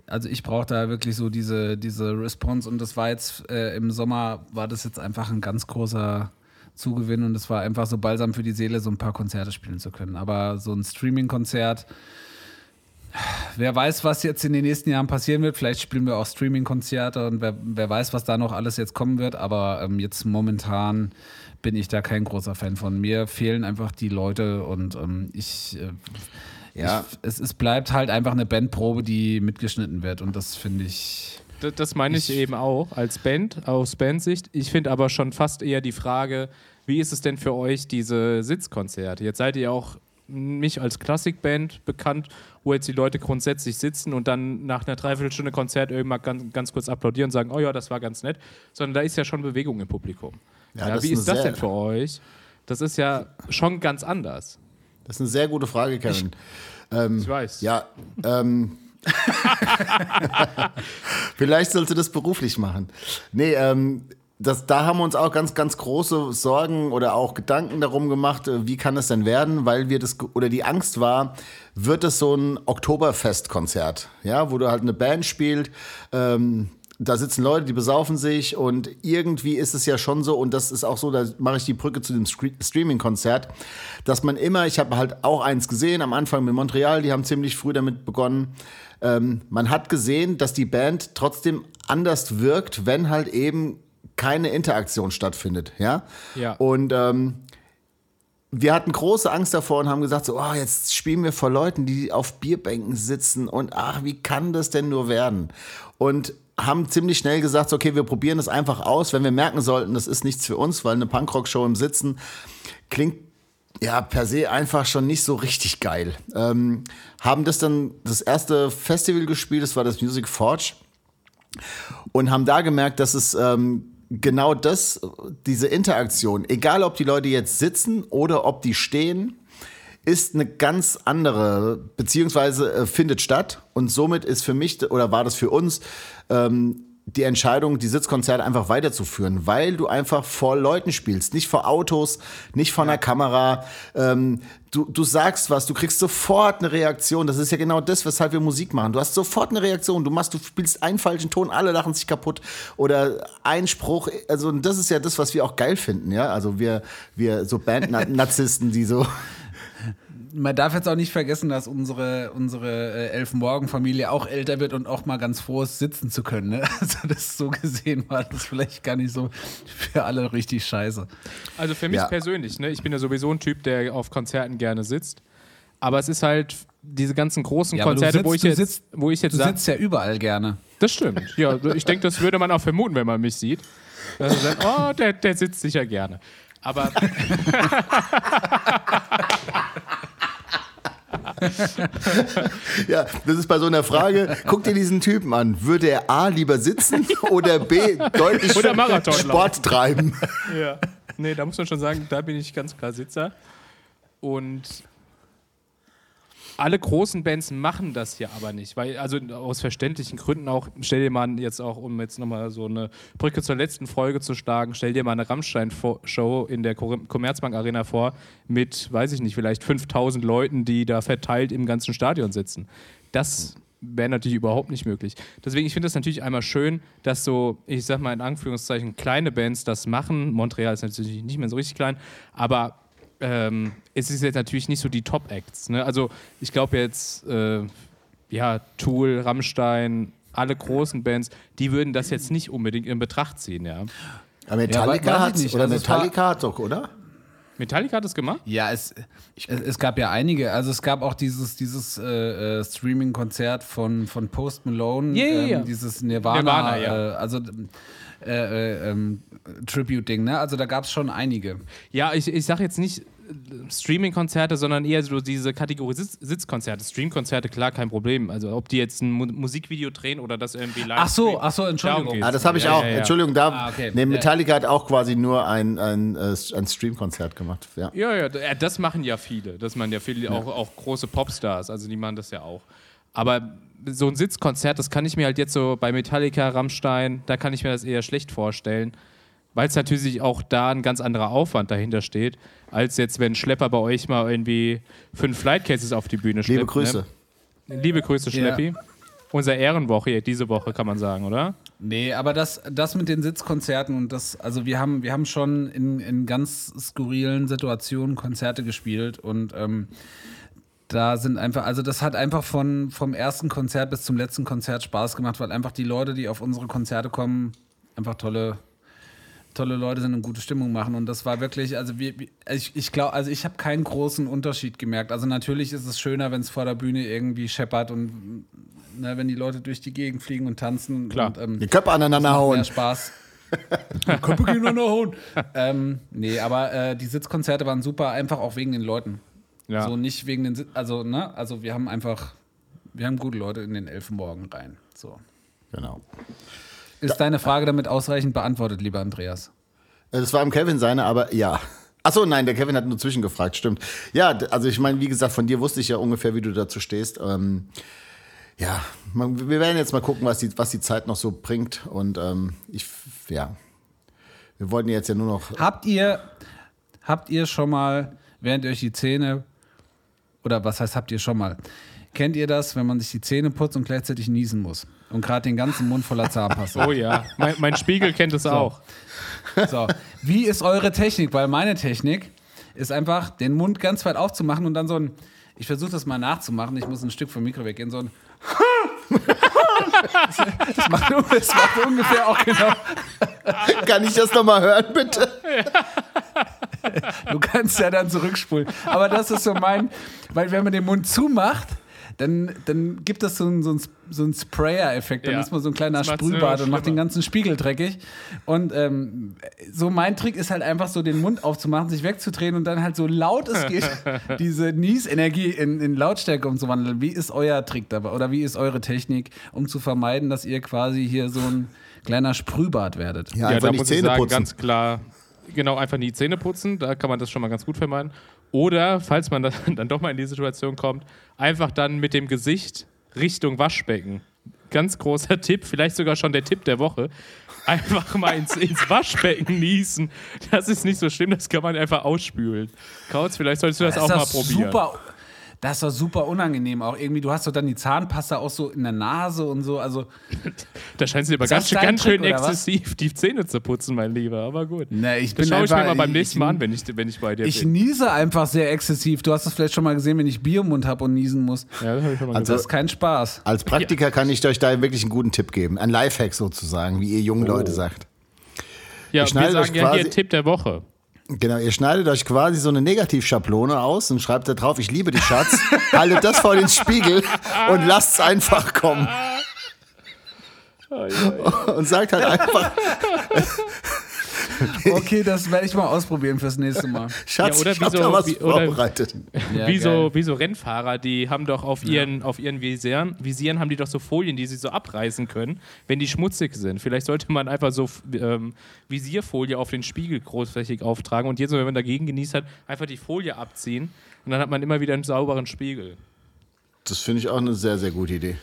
also ich brauche da wirklich so diese, diese Response und das war jetzt äh, im Sommer, war das jetzt einfach ein ganz großer Zugewinn und es war einfach so balsam für die Seele, so ein paar Konzerte spielen zu können. Aber so ein Streaming-Konzert, wer weiß, was jetzt in den nächsten Jahren passieren wird. Vielleicht spielen wir auch Streaming-Konzerte und wer, wer weiß, was da noch alles jetzt kommen wird. Aber ähm, jetzt momentan bin ich da kein großer Fan von. Mir fehlen einfach die Leute und ähm, ich, äh, Ja. ich es, es bleibt halt einfach eine Bandprobe, die mitgeschnitten wird und das finde ich. Das, meine ich, eben auch als Band, aus Bandsicht. Ich finde aber schon fast eher die Frage, wie ist es denn für euch, diese Sitzkonzerte? Jetzt seid ihr auch nicht als Klassikband bekannt, wo jetzt die Leute grundsätzlich sitzen und dann nach einer Dreiviertelstunde Konzert irgendwann ganz, ganz kurz applaudieren und sagen, oh ja, das war ganz nett, sondern da ist ja schon Bewegung im Publikum. Ja, Ja, wie ist das denn für euch? Das ist ja schon ganz anders. Das ist eine sehr gute Frage, Kevin. Ähm, Ich weiß. Ja, ähm, vielleicht sollst du das beruflich machen. Nee, ähm, das, da haben wir uns auch ganz, ganz große Sorgen oder auch Gedanken darum gemacht, äh, wie kann es denn werden, weil wir das, oder die Angst war, wird es so ein Oktoberfestkonzert, ja, wo du halt eine Band spielt, ähm, da sitzen Leute, die besaufen sich und irgendwie ist es ja schon so, und das ist auch so, da mache ich die Brücke zu dem Streaming-Konzert, dass man immer, ich habe halt auch eins gesehen am Anfang mit Montreal, die haben ziemlich früh damit begonnen. Ähm, man hat gesehen, dass die Band trotzdem anders wirkt, wenn halt eben keine Interaktion stattfindet, ja. Ja. Und ähm, wir hatten große Angst davor und haben gesagt, so, oh, jetzt spielen wir vor Leuten, die auf Bierbänken sitzen und ach, wie kann das denn nur werden? Und haben ziemlich schnell gesagt, okay, wir probieren das einfach aus, wenn wir merken sollten, das ist nichts für uns, weil eine Punkrock-Show im Sitzen klingt ja, per se einfach schon nicht so richtig geil. Ähm, haben das dann das erste Festival gespielt, das war das Music Forge. Und haben da gemerkt, dass es ähm, genau das, diese Interaktion, egal ob die Leute jetzt sitzen oder ob die stehen, ist eine ganz andere, beziehungsweise äh, findet statt. Und somit ist für mich oder war das für uns ähm, die Entscheidung, die Sitzkonzerte einfach weiterzuführen, weil du einfach vor Leuten spielst, nicht vor Autos, nicht vor einer Kamera. Ähm, du, du sagst was, du kriegst sofort eine Reaktion. Das ist ja genau das, weshalb wir Musik machen. Du hast sofort eine Reaktion. Du machst, du spielst einen falschen Ton, alle lachen sich kaputt oder ein Spruch. Also das ist ja das, was wir auch geil finden, ja. Also wir, wir so Bandnarzissten, die so man darf jetzt auch nicht vergessen, dass unsere, unsere äh, Elfenmorgen-Familie auch älter wird und auch mal ganz froh ist, sitzen zu können. Ne? Also das so gesehen war das vielleicht gar nicht so für alle richtig scheiße. Also für mich ja. persönlich, ne? ich bin ja sowieso ein Typ, der auf Konzerten gerne sitzt. Aber es ist halt diese ganzen großen ja, Konzerte, sitzt, wo ich jetzt, sitzt, wo ich jetzt du sitzt ja überall gerne. Das stimmt. Ja, ich denke, das würde man auch vermuten, wenn man mich sieht. Also dann, oh, der, der sitzt sicher gerne. Aber ja, das ist bei so einer Frage. Guck dir diesen Typen an. Würde er A lieber sitzen oder B deutlich oder Marathon Sport treiben? Ja. Nee, da muss man schon sagen, da bin ich ganz klar Sitzer. Und alle großen Bands machen das ja aber nicht, weil, also aus verständlichen Gründen auch, stell dir mal jetzt auch, um jetzt nochmal so eine Brücke zur letzten Folge zu schlagen, stell dir mal eine Rammstein-Show in der Commerzbank Arena vor mit, weiß ich nicht, vielleicht 5000 Leuten, die da verteilt im ganzen Stadion sitzen. Das wäre natürlich überhaupt nicht möglich. Deswegen, ich finde es natürlich einmal schön, dass so, ich sag mal in Anführungszeichen, kleine Bands das machen. Montreal ist natürlich nicht mehr so richtig klein, aber ähm, es ist jetzt natürlich nicht so die Top-Acts. Ne? Also ich glaube jetzt, äh, ja, Tool, Rammstein, alle großen Bands, die würden das jetzt nicht unbedingt in Betracht ziehen, ja. Aber Metallica ja, hat nicht. oder also Metallica hat doch, oder? Metallica hat es gemacht? Ja, es, es, es, gab ja einige. Also es gab auch dieses, dieses äh, äh Streaming-Konzert von, von Post Malone, yeah, yeah, ähm, dieses Nirvana, Nirvana ja. äh, also äh, äh, ähm, Tribute-Ding, ne? Also da gab es schon einige. Ja, ich, ich sag jetzt nicht Streaming-Konzerte, sondern eher so diese Kategorie Sitz Sitzkonzerte. Stream-Konzerte, klar, kein Problem. Also ob die jetzt ein Mu Musikvideo drehen oder das irgendwie live. Ach so, ach so, Entschuldigung. Ah, das habe ich ja, auch. Ja, ja. Entschuldigung, da. Ah, okay. nee, Metallica hat auch quasi nur ein, ein, äh, ein Stream-Konzert gemacht. Ja. ja, ja, das machen ja viele. Das machen ja viele, auch, auch große Popstars, also die machen das ja auch. Aber so ein Sitzkonzert, das kann ich mir halt jetzt so bei Metallica, Rammstein, da kann ich mir das eher schlecht vorstellen, weil es natürlich auch da ein ganz anderer Aufwand dahinter steht, als jetzt, wenn Schlepper bei euch mal irgendwie fünf Flightcases auf die Bühne schleppt. Liebe Grüße. Ne? Liebe Grüße, Schleppi. Ja. Unser Ehrenwoche diese Woche, kann man sagen, oder? Nee, aber das, das mit den Sitzkonzerten und das, also wir haben, wir haben schon in, in ganz skurrilen Situationen Konzerte gespielt und ähm, da sind einfach, also das hat einfach von, vom ersten Konzert bis zum letzten Konzert Spaß gemacht, weil einfach die Leute, die auf unsere Konzerte kommen, einfach tolle, tolle Leute sind und gute Stimmung machen. Und das war wirklich, also wir, ich, ich glaube, also ich habe keinen großen Unterschied gemerkt. Also natürlich ist es schöner, wenn es vor der Bühne irgendwie scheppert und ne, wenn die Leute durch die Gegend fliegen und tanzen. Klar. Und, ähm, die Köpfe aneinander hauen. Mehr Spaß. Köpfe gegeneinander hauen. ähm, nee, aber äh, die Sitzkonzerte waren super, einfach auch wegen den Leuten. Ja. So nicht wegen den, also, ne, also wir haben einfach, wir haben gute Leute in den Elfenmorgen rein. So. Genau. Ist da, deine Frage damit ausreichend beantwortet, lieber Andreas? Äh, das war im Kevin seine, aber ja. Achso, nein, der Kevin hat nur zwischengefragt, stimmt. Ja, also ich meine, wie gesagt, von dir wusste ich ja ungefähr, wie du dazu stehst. Ähm, ja, man, wir werden jetzt mal gucken, was die, was die Zeit noch so bringt. Und ähm, ich, ja, wir wollten jetzt ja nur noch. Habt ihr, habt ihr schon mal, während ihr euch die Zähne oder was heißt, habt ihr schon mal? Kennt ihr das, wenn man sich die Zähne putzt und gleichzeitig niesen muss? Und gerade den ganzen Mund voller Zahnpasta. Oh ja, mein, mein Spiegel kennt es so. auch. So, wie ist eure Technik? Weil meine Technik ist einfach, den Mund ganz weit aufzumachen und dann so ein, ich versuche das mal nachzumachen, ich muss ein Stück vom Mikro weggehen, so ein das, macht, das macht ungefähr auch genau. Kann ich das nochmal hören, bitte? Du kannst ja dann zurückspulen. Aber das ist so mein, weil wenn man den Mund zumacht, dann, dann gibt es so einen, so einen, so einen Sprayer-Effekt. Dann Ja. ist man so ein kleiner Das Sprühbad und macht den ganzen Spiegel dreckig. Und ähm, so mein Trick ist halt einfach so den Mund aufzumachen, sich wegzudrehen und dann halt so laut es geht, diese Nies-Energie in, in Lautstärke umzuwandeln. Wie ist euer Trick dabei? Oder wie ist eure Technik, um zu vermeiden, dass ihr quasi hier so ein kleiner Sprühbad werdet? Ja, Ja, einfach da nicht muss ich Zähne sagen, putzen. ganz klar, genau, einfach nie Zähne putzen, da kann man das schon mal ganz gut vermeiden. Oder, falls man dann, dann doch mal in die Situation kommt, einfach dann mit dem Gesicht Richtung Waschbecken. Ganz großer Tipp, vielleicht sogar schon der Tipp der Woche. Einfach mal ins, ins Waschbecken niesen. Das ist nicht so schlimm, das kann man einfach ausspülen. Kautz, vielleicht solltest du das, auch mal probieren. Super, das ist doch super unangenehm auch irgendwie. Du hast doch dann die Zahnpasta auch so in der Nase und so. Also, Da scheinst du aber ganz, schön- ganz schön exzessiv die Zähne zu putzen, mein Lieber. Aber gut. ne, ich Das bin schaue ich mir mal beim ich- nächsten Mal an, wenn ich, wenn ich bei dir Ich bin. niese einfach sehr exzessiv. Du hast es vielleicht schon mal gesehen, wenn ich Bier im Mund habe und niesen muss. Ja, das habe ich schon mal Also- Das ist kein Spaß. Als Praktiker kann ich euch da wirklich einen guten Tipp geben. Ein Lifehack sozusagen, wie ihr jungen Leute sagt. Ja, Ich schneide wir euch sagen ja hier quasi- Tipp der Woche. Genau, ihr schneidet euch quasi so eine Negativschablone aus und schreibt da drauf, ich liebe dich, Schatz. haltet das vor den Spiegel und lasst es einfach kommen. Und sagt halt einfach, Okay, das werde ich mal ausprobieren fürs nächste Mal. Schatz, Ja, oder ich hab wie so- da was wie- oder- vorbereitet. Ja, wie, so, wie so Rennfahrer, die haben doch auf ihren, auf ihren Visieren, Visieren haben die doch so Folien, die sie so abreißen können, wenn die schmutzig sind. Vielleicht sollte man einfach so ähm, Visierfolie auf den Spiegel großflächig auftragen und jedes Mal, wenn man dagegen genießt hat, einfach die Folie abziehen und dann hat man immer wieder einen sauberen Spiegel. Das finde ich auch eine sehr, sehr gute Idee.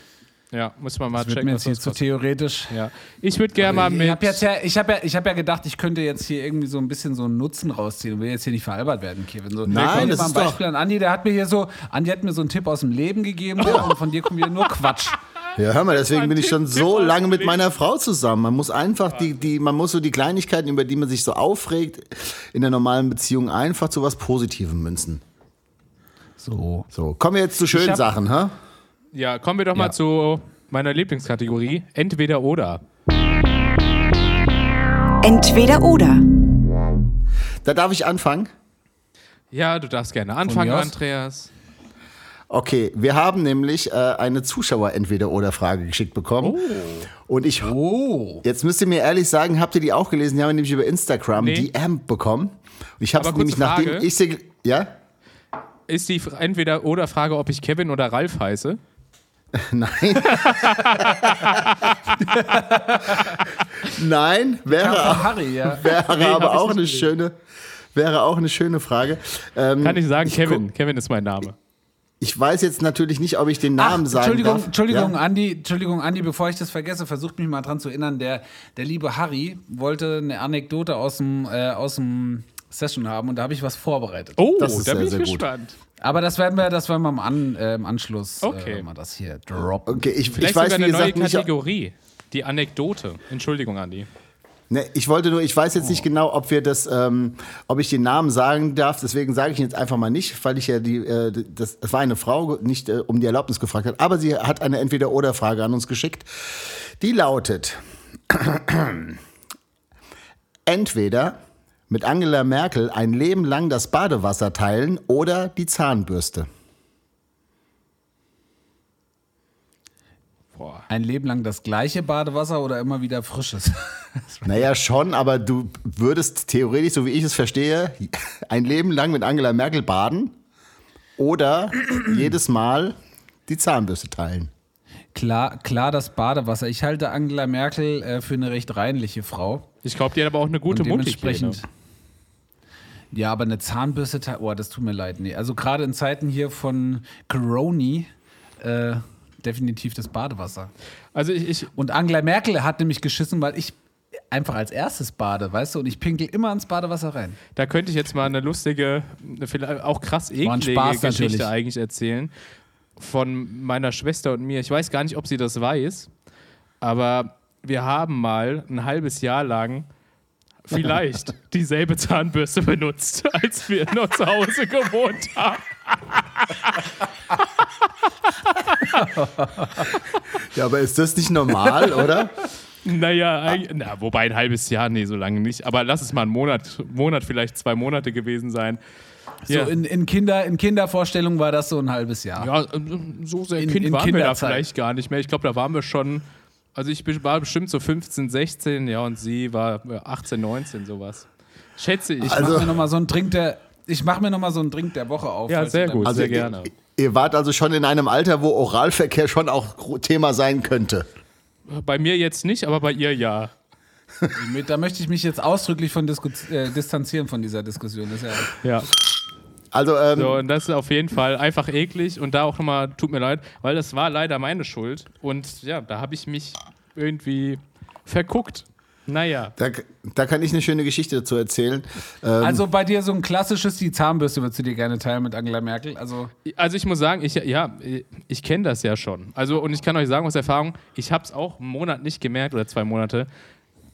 Ja, muss man mal Das wird checken. mir was jetzt hier zu theoretisch. Ja. Ich würde gerne mal Ich mit. habe jetzt ja, ich habe ja, ich habe ja gedacht, ich könnte jetzt hier irgendwie so ein bisschen so einen Nutzen rausziehen und will jetzt hier nicht veralbert werden, Kevin. So, Nein, ich das mal ein ist doch- Beispiel an Andi, der hat mir hier so, Andi hat mir so einen Tipp aus dem Leben gegeben und von dir kommt wieder nur Quatsch. Ja, hör mal, deswegen bin ich schon so lange mit meiner Frau zusammen. Man muss einfach die, die, man muss so die Kleinigkeiten, über die man sich so aufregt, in der normalen Beziehung einfach zu was Positivem münzen. So. So, kommen wir jetzt zu schönen hab- Sachen, hä? Ja, kommen wir doch mal Ja. zu meiner Lieblingskategorie. Entweder oder. Entweder oder. Da darf ich anfangen. Ja, du darfst gerne anfangen? Andreas. Okay, wir haben nämlich äh, eine Zuschauer-Entweder-Oder-Frage geschickt bekommen. Und ich, Oh. jetzt müsst ihr mir ehrlich sagen, habt ihr die auch gelesen? Die haben wir nämlich über Instagram Nee. DM bekommen. Und ich habe nämlich nachdem Frage. ich sie, ja? Ist die entweder oder Frage, ob ich Kevin oder Ralf heiße? Nein. Nein, wäre, Harry, ja. wäre Nee, aber auch nicht eine gelesen. schöne, wäre auch eine schöne Frage. Ähm, Kann ich sagen, ich Kevin. Kevin ist mein Name. Ich weiß jetzt natürlich nicht, ob ich den Ach, Namen sagen Entschuldigung, darf. Entschuldigung, Ja? Andi, Entschuldigung, Andi, bevor ich das vergesse, versucht mich mal dran zu erinnern. Der, der liebe Harry wollte eine Anekdote aus dem, äh, aus dem Session haben und da habe ich was vorbereitet. Oh, Das ist da sehr, bin ich sehr gut. Aber das werden wir, das werden wir im, An, äh, im Anschluss Okay. äh, mal das hier droppen. Okay, ich, Vielleicht ich weiß, sogar eine neue gesagt, Kategorie. Die Anekdote. Entschuldigung, Andi. ne, ich wollte nur, ich weiß jetzt nicht genau, ob wir das, ähm, ob ich den Namen sagen darf. Deswegen sage ich ihn jetzt einfach mal nicht, weil ich ja die, äh, das, das war eine Frau, nicht äh, um die Erlaubnis gefragt hat, aber sie hat eine Entweder-Oder-Frage an uns geschickt. Die lautet: Entweder mit Angela Merkel ein Leben lang das Badewasser teilen oder die Zahnbürste. Boah. Ein Leben lang das gleiche Badewasser oder immer wieder frisches? Naja, schon, aber du würdest theoretisch, so wie ich es verstehe, ein Leben lang mit Angela Merkel baden oder jedes Mal die Zahnbürste teilen. klar, klar, das Badewasser. Ich halte Angela Merkel äh, für eine recht reinliche Frau. Ich glaube, die hat aber auch eine gute dementsprechend. Ja, aber eine Zahnbürste, te- oh, das tut mir leid. Nee. Also gerade in Zeiten hier von Coroni äh, definitiv das Badewasser. Also ich, ich, Und Angela Merkel hat nämlich geschissen, weil ich einfach als erstes bade, weißt du, und ich pinkel immer ins Badewasser rein. da könnte ich jetzt mal eine lustige, vielleicht auch krass eklige Spaß Geschichte natürlich. eigentlich erzählen. Von meiner Schwester und mir. Ich weiß gar nicht, ob sie das weiß, aber wir haben mal ein halbes Jahr lang vielleicht dieselbe Zahnbürste benutzt, als wir noch zu Hause gewohnt haben. Ja, aber ist das nicht normal, oder? Naja, na, wobei ein halbes Jahr, nee, so lange nicht. Aber lass es mal ein Monat, Monat, vielleicht zwei Monate gewesen sein. So Ja. in, in, Kinder, in Kindervorstellungen war das so ein halbes Jahr. Ja, so sehr In- Kind in waren wir da Kinderzeit. vielleicht gar nicht mehr. Ich glaube, da waren wir schon, also ich bin- war bestimmt so 15, 16, ja, und sie war äh, 18, 19, sowas. Schätze ich. Ich Also- mache mir nochmal so einen Drink der. Ich mache mir nochmal so einen Drink der Woche auf. ja, sehr gut, damit- sehr ihr, gerne. ihr wart also schon in einem Alter, wo Oralverkehr schon auch Thema sein könnte. Bei mir jetzt nicht, aber bei ihr ja. Da möchte ich mich jetzt ausdrücklich von disku äh, distanzieren von dieser Diskussion. Das ist ja, Ja. Also, ähm, So, und das ist auf jeden Fall einfach eklig und da auch nochmal, tut mir leid, weil das war leider meine Schuld und ja, da habe ich mich irgendwie verguckt. Naja. da, da kann ich eine schöne Geschichte dazu erzählen. Ähm, Also bei dir so ein klassisches, die Zahnbürste würdest du dir gerne teilen mit Angela Merkel. Also Also ich muss sagen, ich, ja, ich kenne das ja schon. Also und ich kann euch sagen aus Erfahrung, ich habe es auch einen Monat nicht gemerkt oder zwei Monate.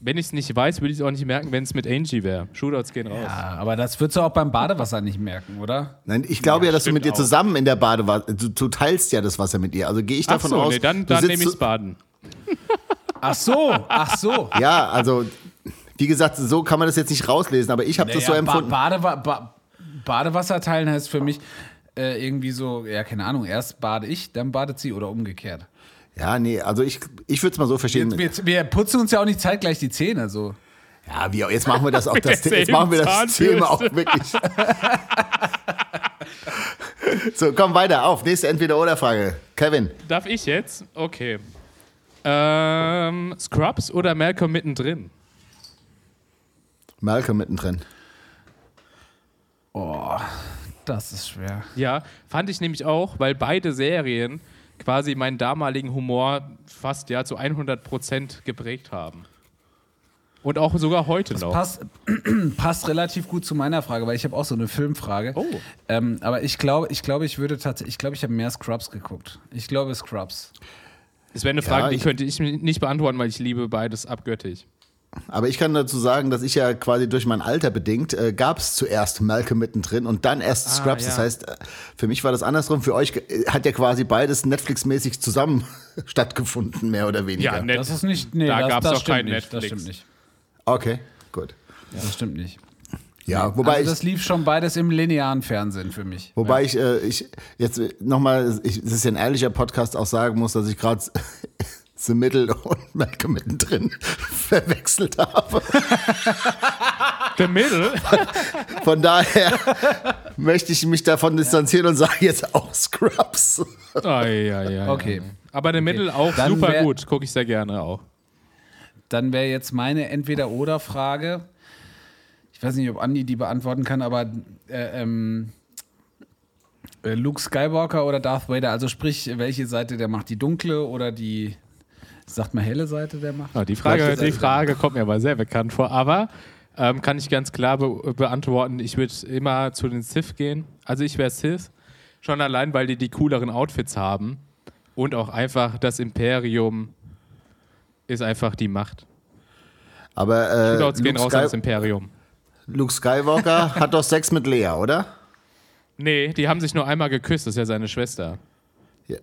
Wenn ich es nicht weiß, würde ich es auch nicht merken, wenn es mit Angie wäre. Shootouts gehen raus. ja, aber das würdest du auch beim Badewasser nicht merken, oder? Nein, ich glaube ja, dass du mit ihr auch. zusammen in der Badewanne, du, du teilst ja das Wasser mit ihr. Also gehe ich Ach davon so, aus. nee, dann, du dann nehme ich so- Baden. Ach so, ach so. Ja, also wie gesagt, so kann man das jetzt nicht rauslesen, aber ich habe das so Naja, ba empfunden. Badewa ba Badewasser teilen heißt für mich äh, irgendwie so, ja, keine Ahnung, erst bade ich, dann badet sie oder umgekehrt. Ja, nee, also ich, ich würde es mal so verstehen. Wir, wir putzen uns ja auch nicht zeitgleich die Zähne, so. Ja, wie, jetzt machen wir das auch das, jetzt machen wir das Thema auch wirklich. so, komm weiter auf. Nächste Entweder-Oder-Frage. Kevin. Darf ich jetzt? Okay. Ähm, Scrubs oder Malcolm mittendrin? Malcolm mittendrin. Oh, das ist schwer. Ja, fand ich nämlich auch, weil beide Serien quasi meinen damaligen Humor fast ja zu 100% geprägt haben. Und auch sogar heute noch. Passt, passt relativ gut zu meiner Frage, weil ich habe auch so eine Filmfrage. Oh. Ähm, aber ich glaube, ich glaube, ich würde tatsächlich, ich glaube, ich habe mehr Scrubs geguckt. Ich glaube Scrubs. Das wäre eine Frage, die ich- könnte ich nicht beantworten, weil ich liebe beides abgöttig. Aber ich kann dazu sagen, dass ich ja quasi durch mein Alter bedingt, äh, gab es zuerst Malcolm mittendrin und dann erst Scrubs. ja. Das heißt, äh, für mich war das andersrum. Für euch äh, hat ja quasi beides Netflix-mäßig zusammen stattgefunden, mehr oder weniger. Ja, net- Das ist nicht, nee, Da das doch stimmt kein nicht, Netflix. Das stimmt nicht. Okay, gut. Das stimmt nicht. Ja, wobei also das ich. lief schon beides im linearen Fernsehen für mich. Wobei ich, äh, ich jetzt nochmal, es ist ja ein ehrlicher Podcast, auch sagen muss, dass ich gerade The Middle und Malcolm mittendrin verwechselt habe. The Middle? Von daher möchte ich mich davon distanzieren und sage jetzt auch Scrubs. oh, ja, ja, ja. Okay. Aber The Middle auch Dann super wär- gut, gucke ich sehr gerne auch. Dann wäre jetzt meine Entweder-Oder-Frage. Ich weiß nicht, ob Andi die beantworten kann, aber äh, ähm, äh, Luke Skywalker oder Darth Vader, also sprich, welche Seite der macht? Die dunkle oder die, sagt man helle Seite der macht? Ah, die, Frage, die Frage kommt mir aber sehr bekannt vor. Aber ähm, kann ich ganz klar be beantworten, ich würde immer zu den Sith gehen. Also ich wäre Sith. Schon allein, weil die die cooleren Outfits haben. Und auch einfach das Imperium ist einfach die Macht. Aber äh, Shootouts gehen Luke, raus ans Sky Imperium. Luke Skywalker hat doch Sex mit Lea, oder? Nee, die haben sich nur einmal geküsst, das ist ja seine Schwester.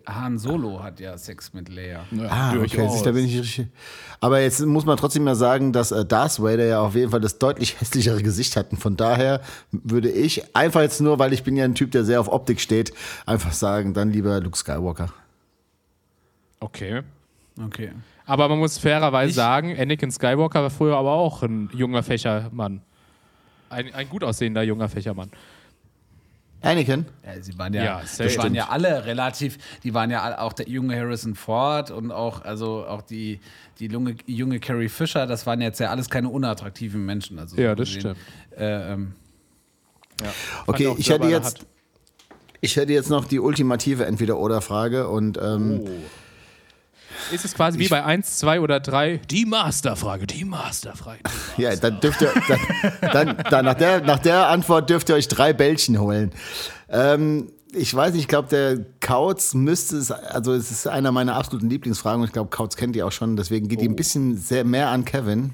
Han Solo hat ja Sex mit Leia. Ah, okay, siehst, da bin ich richtig. Aber jetzt muss man trotzdem mal sagen, dass äh, Darth Vader ja auf jeden Fall das deutlich hässlichere Gesicht hat. Und von daher würde ich einfach jetzt nur, weil ich bin ja ein Typ, der sehr auf Optik steht, einfach sagen, dann lieber Luke Skywalker. Okay. Okay. Aber man muss fairerweise Ich- sagen, Anakin Skywalker war früher aber auch ein junger Fächermann. Ein, ein gut aussehender junger Fächermann. Anakin? Ja, sie waren ja, Ja, das safe. waren ja alle relativ, die waren ja auch der junge Harrison Ford und auch, also auch die, die junge, junge Carrie Fisher, das waren jetzt ja alles keine unattraktiven Menschen. Also so Ja, das gesehen. stimmt. Äh, ähm, Okay, auch ich hätte jetzt, ich hätte jetzt noch die ultimative Entweder-Oder-Frage und ähm, Ist es quasi wie bei 1, 2 oder 3? Die Masterfrage, die Masterfrage. ja, dann dürft ihr, dann, dann, dann nach, der, nach der Antwort dürft ihr euch drei Bällchen holen. Ähm, ich weiß nicht, ich glaube, der Kautz müsste es, also es ist einer meiner absoluten Lieblingsfragen und ich glaube, Kautz kennt die auch schon, deswegen geht die ein bisschen sehr mehr an Kevin.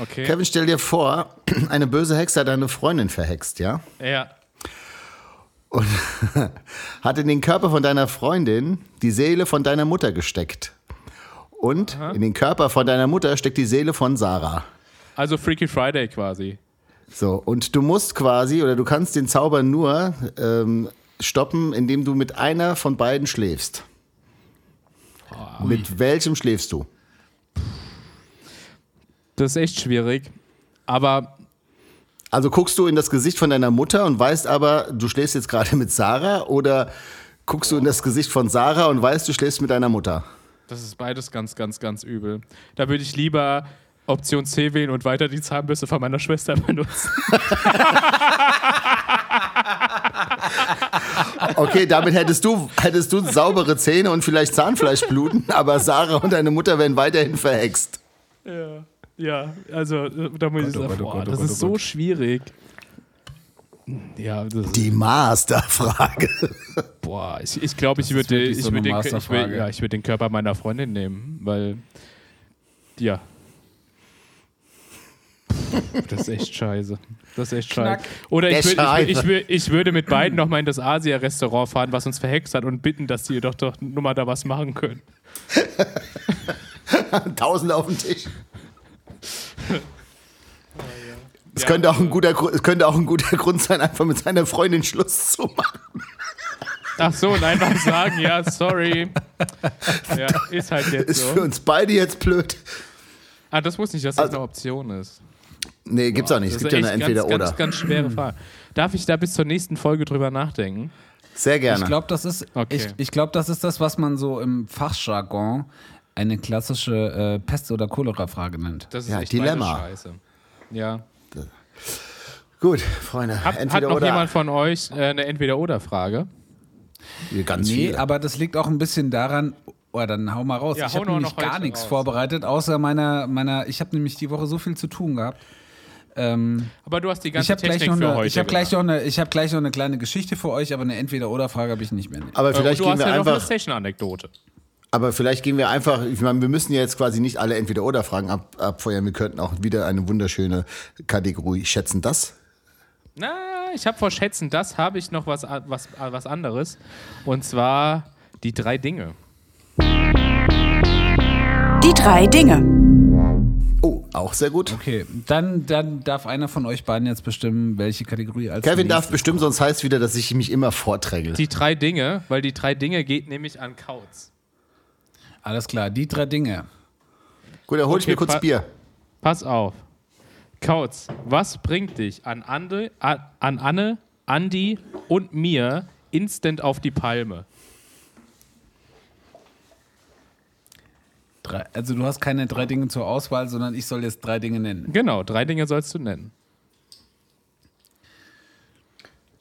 Okay. Kevin, stell dir vor, eine böse Hexe hat deine Freundin verhext, ja? Ja. Und hat in den Körper von deiner Freundin die Seele von deiner Mutter gesteckt. Und in den Körper von deiner Mutter steckt die Seele von Sarah. Also Freaky Friday quasi. So, und du musst quasi, oder du kannst den Zauber nur ähm, stoppen, indem du mit einer von beiden schläfst. mit welchem schläfst du? Das ist echt schwierig. Aber Also guckst du in das Gesicht von deiner Mutter und weißt aber, du schläfst jetzt gerade mit Sarah oder guckst du in das Gesicht von Sarah und weißt, du schläfst mit deiner Mutter? Das ist beides ganz, ganz, ganz übel. Da würde ich lieber Option C wählen und weiter die Zahnbürste von meiner Schwester benutzen. Okay, damit hättest du, hättest du saubere Zähne und vielleicht Zahnfleischbluten, aber Sarah und deine Mutter werden weiterhin verhext. Ja, ja also äh, da muss ich Gott, sagen, oh oh das Gott, ist so Gott. schwierig. Ja, das Die Masterfrage. boah, ich, ich glaube, ich würde ich so würd den, ich Masterfrage. ja, ich würd den Körper meiner Freundin nehmen, weil ja. Das ist echt scheiße. Das ist echt Knack. scheiße. Oder Der ich, würd, ich, Scheiße. ich, würd, ich würde mit beiden nochmal in das Asia-Restaurant fahren, was uns verhext hat, und bitten, dass die doch doch nur mal da was machen können. Tausend auf den Tisch. Es Ja. könnte, auch ein guter, es könnte auch ein guter Grund sein, einfach mit seiner Freundin Schluss zu machen. Ach so, und einfach sagen, ja, sorry. Ja, ist halt jetzt Ist für so. uns beide jetzt blöd. Ah, das wusste nicht, dass das Also- eine Option ist. Nee, gibt's auch nicht. Es Das gibt ist ja eine Entweder-Oder. Ganz, ganz, ganz schwere Frage. Darf ich da bis zur nächsten Folge drüber nachdenken? Sehr gerne. Ich glaube, das ist, Okay. ich, ich glaub, das ist das, was man so im Fachjargon eine klassische äh, Pest- oder Cholera-Frage nennt. Das ist Ja, echt Dilemma. Scheiße. Ja. Gut, Freunde. Hat, hat noch oder. jemand von euch äh, eine Entweder-Oder-Frage? Ganz Nee, viele. aber das liegt auch ein bisschen daran, oh, dann hau mal raus. Ja, ich habe noch- nämlich noch gar nichts raus. vorbereitet, außer meiner, meiner ich habe nämlich die Woche so viel zu tun gehabt. Ähm, Aber du hast die ich ganze habe gleich, Technik noch für eine, heute ich hab gleich, noch eine, ich hab gleich noch eine kleine Geschichte für euch, aber eine Entweder-Oder-Frage habe ich nicht mehr. aber Äh, vielleicht und du gehen hast wir ja noch eine einfach. Session-Anekdote. Aber vielleicht gehen wir einfach. Ich meine, wir müssen ja jetzt quasi nicht alle Entweder-Oder-Fragen ab, abfeuern. Wir könnten auch wieder eine wunderschöne Kategorie schätzen das. Na, ich habe vor Schätzen, das habe ich noch was, was, was anderes. Und zwar die drei Dinge. Die drei Dinge. Oh, auch sehr gut. Okay, dann, dann darf einer von euch beiden jetzt bestimmen, welche Kategorie als Kevin darf bestimmt, sonst heißt es wieder, dass ich mich immer vorträgle. Die drei Dinge, weil die drei Dinge geht nämlich an Kauz. Alles klar, die drei Dinge. Gut, dann hol ich Okay, mir kurz pa- Bier. Pass auf. Kauz, was bringt dich an, Ande, an an Anne, Andi und mir instant auf die Palme? Drei, also du hast keine drei Dinge zur Auswahl, sondern ich soll jetzt drei Dinge nennen. Genau, drei Dinge sollst du nennen.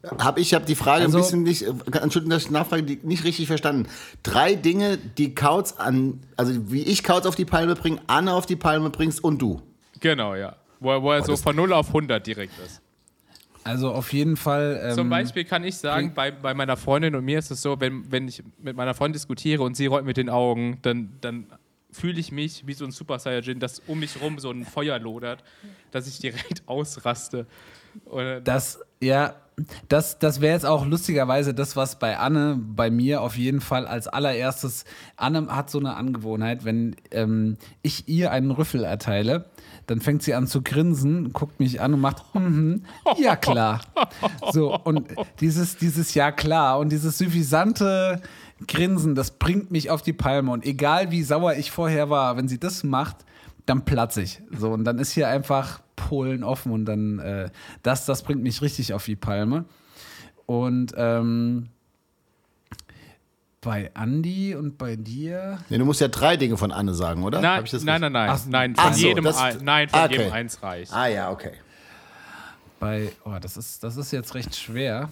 Hab ich habe die Frage Also- ein bisschen nicht, äh, Entschuldigung, dass ich nachfrage, die, nicht richtig verstanden. Drei Dinge, die Kauz an, also wie ich Kauz auf die Palme bringe, Anne auf die Palme bringst und du. Genau, ja. Wo, er- wo er so das- von 0 auf 100 direkt ist. Also auf jeden Fall. Ähm, Zum Beispiel kann ich sagen, bei, bei meiner Freundin und mir ist es so, wenn, wenn ich mit meiner Freundin diskutiere und sie rollt mit den Augen, dann, dann fühle ich mich wie so ein Super Saiyajin, dass um mich rum so ein Feuer lodert, dass ich direkt ausraste. Oder Das, ja, das, das wäre jetzt auch lustigerweise das, was bei Anne, bei mir auf jeden Fall als allererstes. Anne hat so eine Angewohnheit, wenn ähm, ich ihr einen Rüffel erteile, dann fängt sie an zu grinsen, guckt mich an und macht, mhm, ja klar. So, und dieses, dieses Ja klar und dieses suffisante Grinsen, das bringt mich auf die Palme. Und egal wie sauer ich vorher war, wenn sie das macht, dann platze ich. So, und dann ist hier einfach Polen offen und dann, äh, das, das bringt mich richtig auf die Palme. Und ähm, bei Andy und bei dir. Nee, du musst ja drei Dinge von Anne sagen, oder? nein, Hab ich das nein, nein, nein, Ach, nein, ach von so, jedem, das- ein, nein, von ah, okay. jedem eins reicht. Ah ja, okay. Bei, oh, das ist, das ist jetzt recht schwer.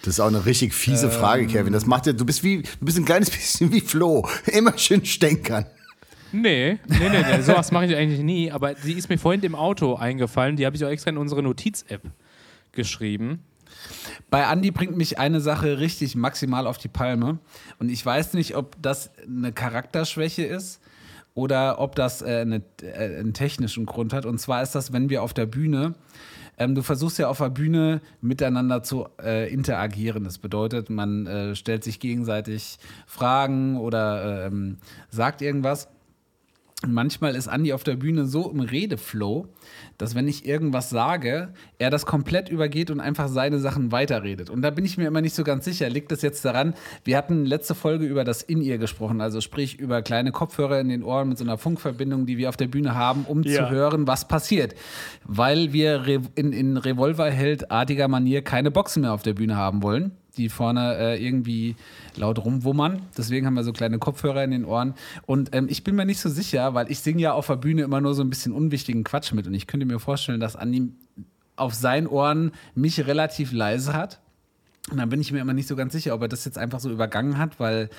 Das ist auch eine richtig fiese Ähm. Frage, Kevin. Das macht ja, du bist wie, du bist ein kleines bisschen wie Flo. Immer schön stänkern. Nee, nee, nee, nee sowas mache ich eigentlich nie, aber die ist mir vorhin im Auto eingefallen, die habe ich auch extra in unsere Notiz-App geschrieben. Bei Andy bringt mich eine Sache richtig maximal auf die Palme. Und ich weiß nicht, ob das eine Charakterschwäche ist oder ob das äh, eine, äh, einen technischen Grund hat. Und zwar ist das, wenn wir auf der Bühne, ähm, du versuchst ja auf der Bühne miteinander zu äh, interagieren. Das bedeutet, man äh, stellt sich gegenseitig Fragen oder ähm, sagt irgendwas. Manchmal ist Andi auf der Bühne so im Redeflow, dass wenn ich irgendwas sage, er das komplett übergeht und einfach seine Sachen weiterredet. Und da bin ich mir immer nicht so ganz sicher. Liegt das jetzt daran? Wir hatten letzte Folge über das In-Ear gesprochen, also sprich über kleine Kopfhörer in den Ohren mit so einer Funkverbindung, die wir auf der Bühne haben, um Ja. zu hören, was passiert. Weil wir in, in Revolverheld-artiger Manier keine Boxen mehr auf der Bühne haben wollen die vorne äh, irgendwie laut rumwummern. Deswegen haben wir so kleine Kopfhörer in den Ohren. Und ähm, ich bin mir nicht so sicher, weil ich singe ja auf der Bühne immer nur so ein bisschen unwichtigen Quatsch mit. Und ich könnte mir vorstellen, dass Andi auf seinen Ohren mich relativ leise hat. Und dann bin ich mir immer nicht so ganz sicher, ob er das jetzt einfach so übergangen hat, weil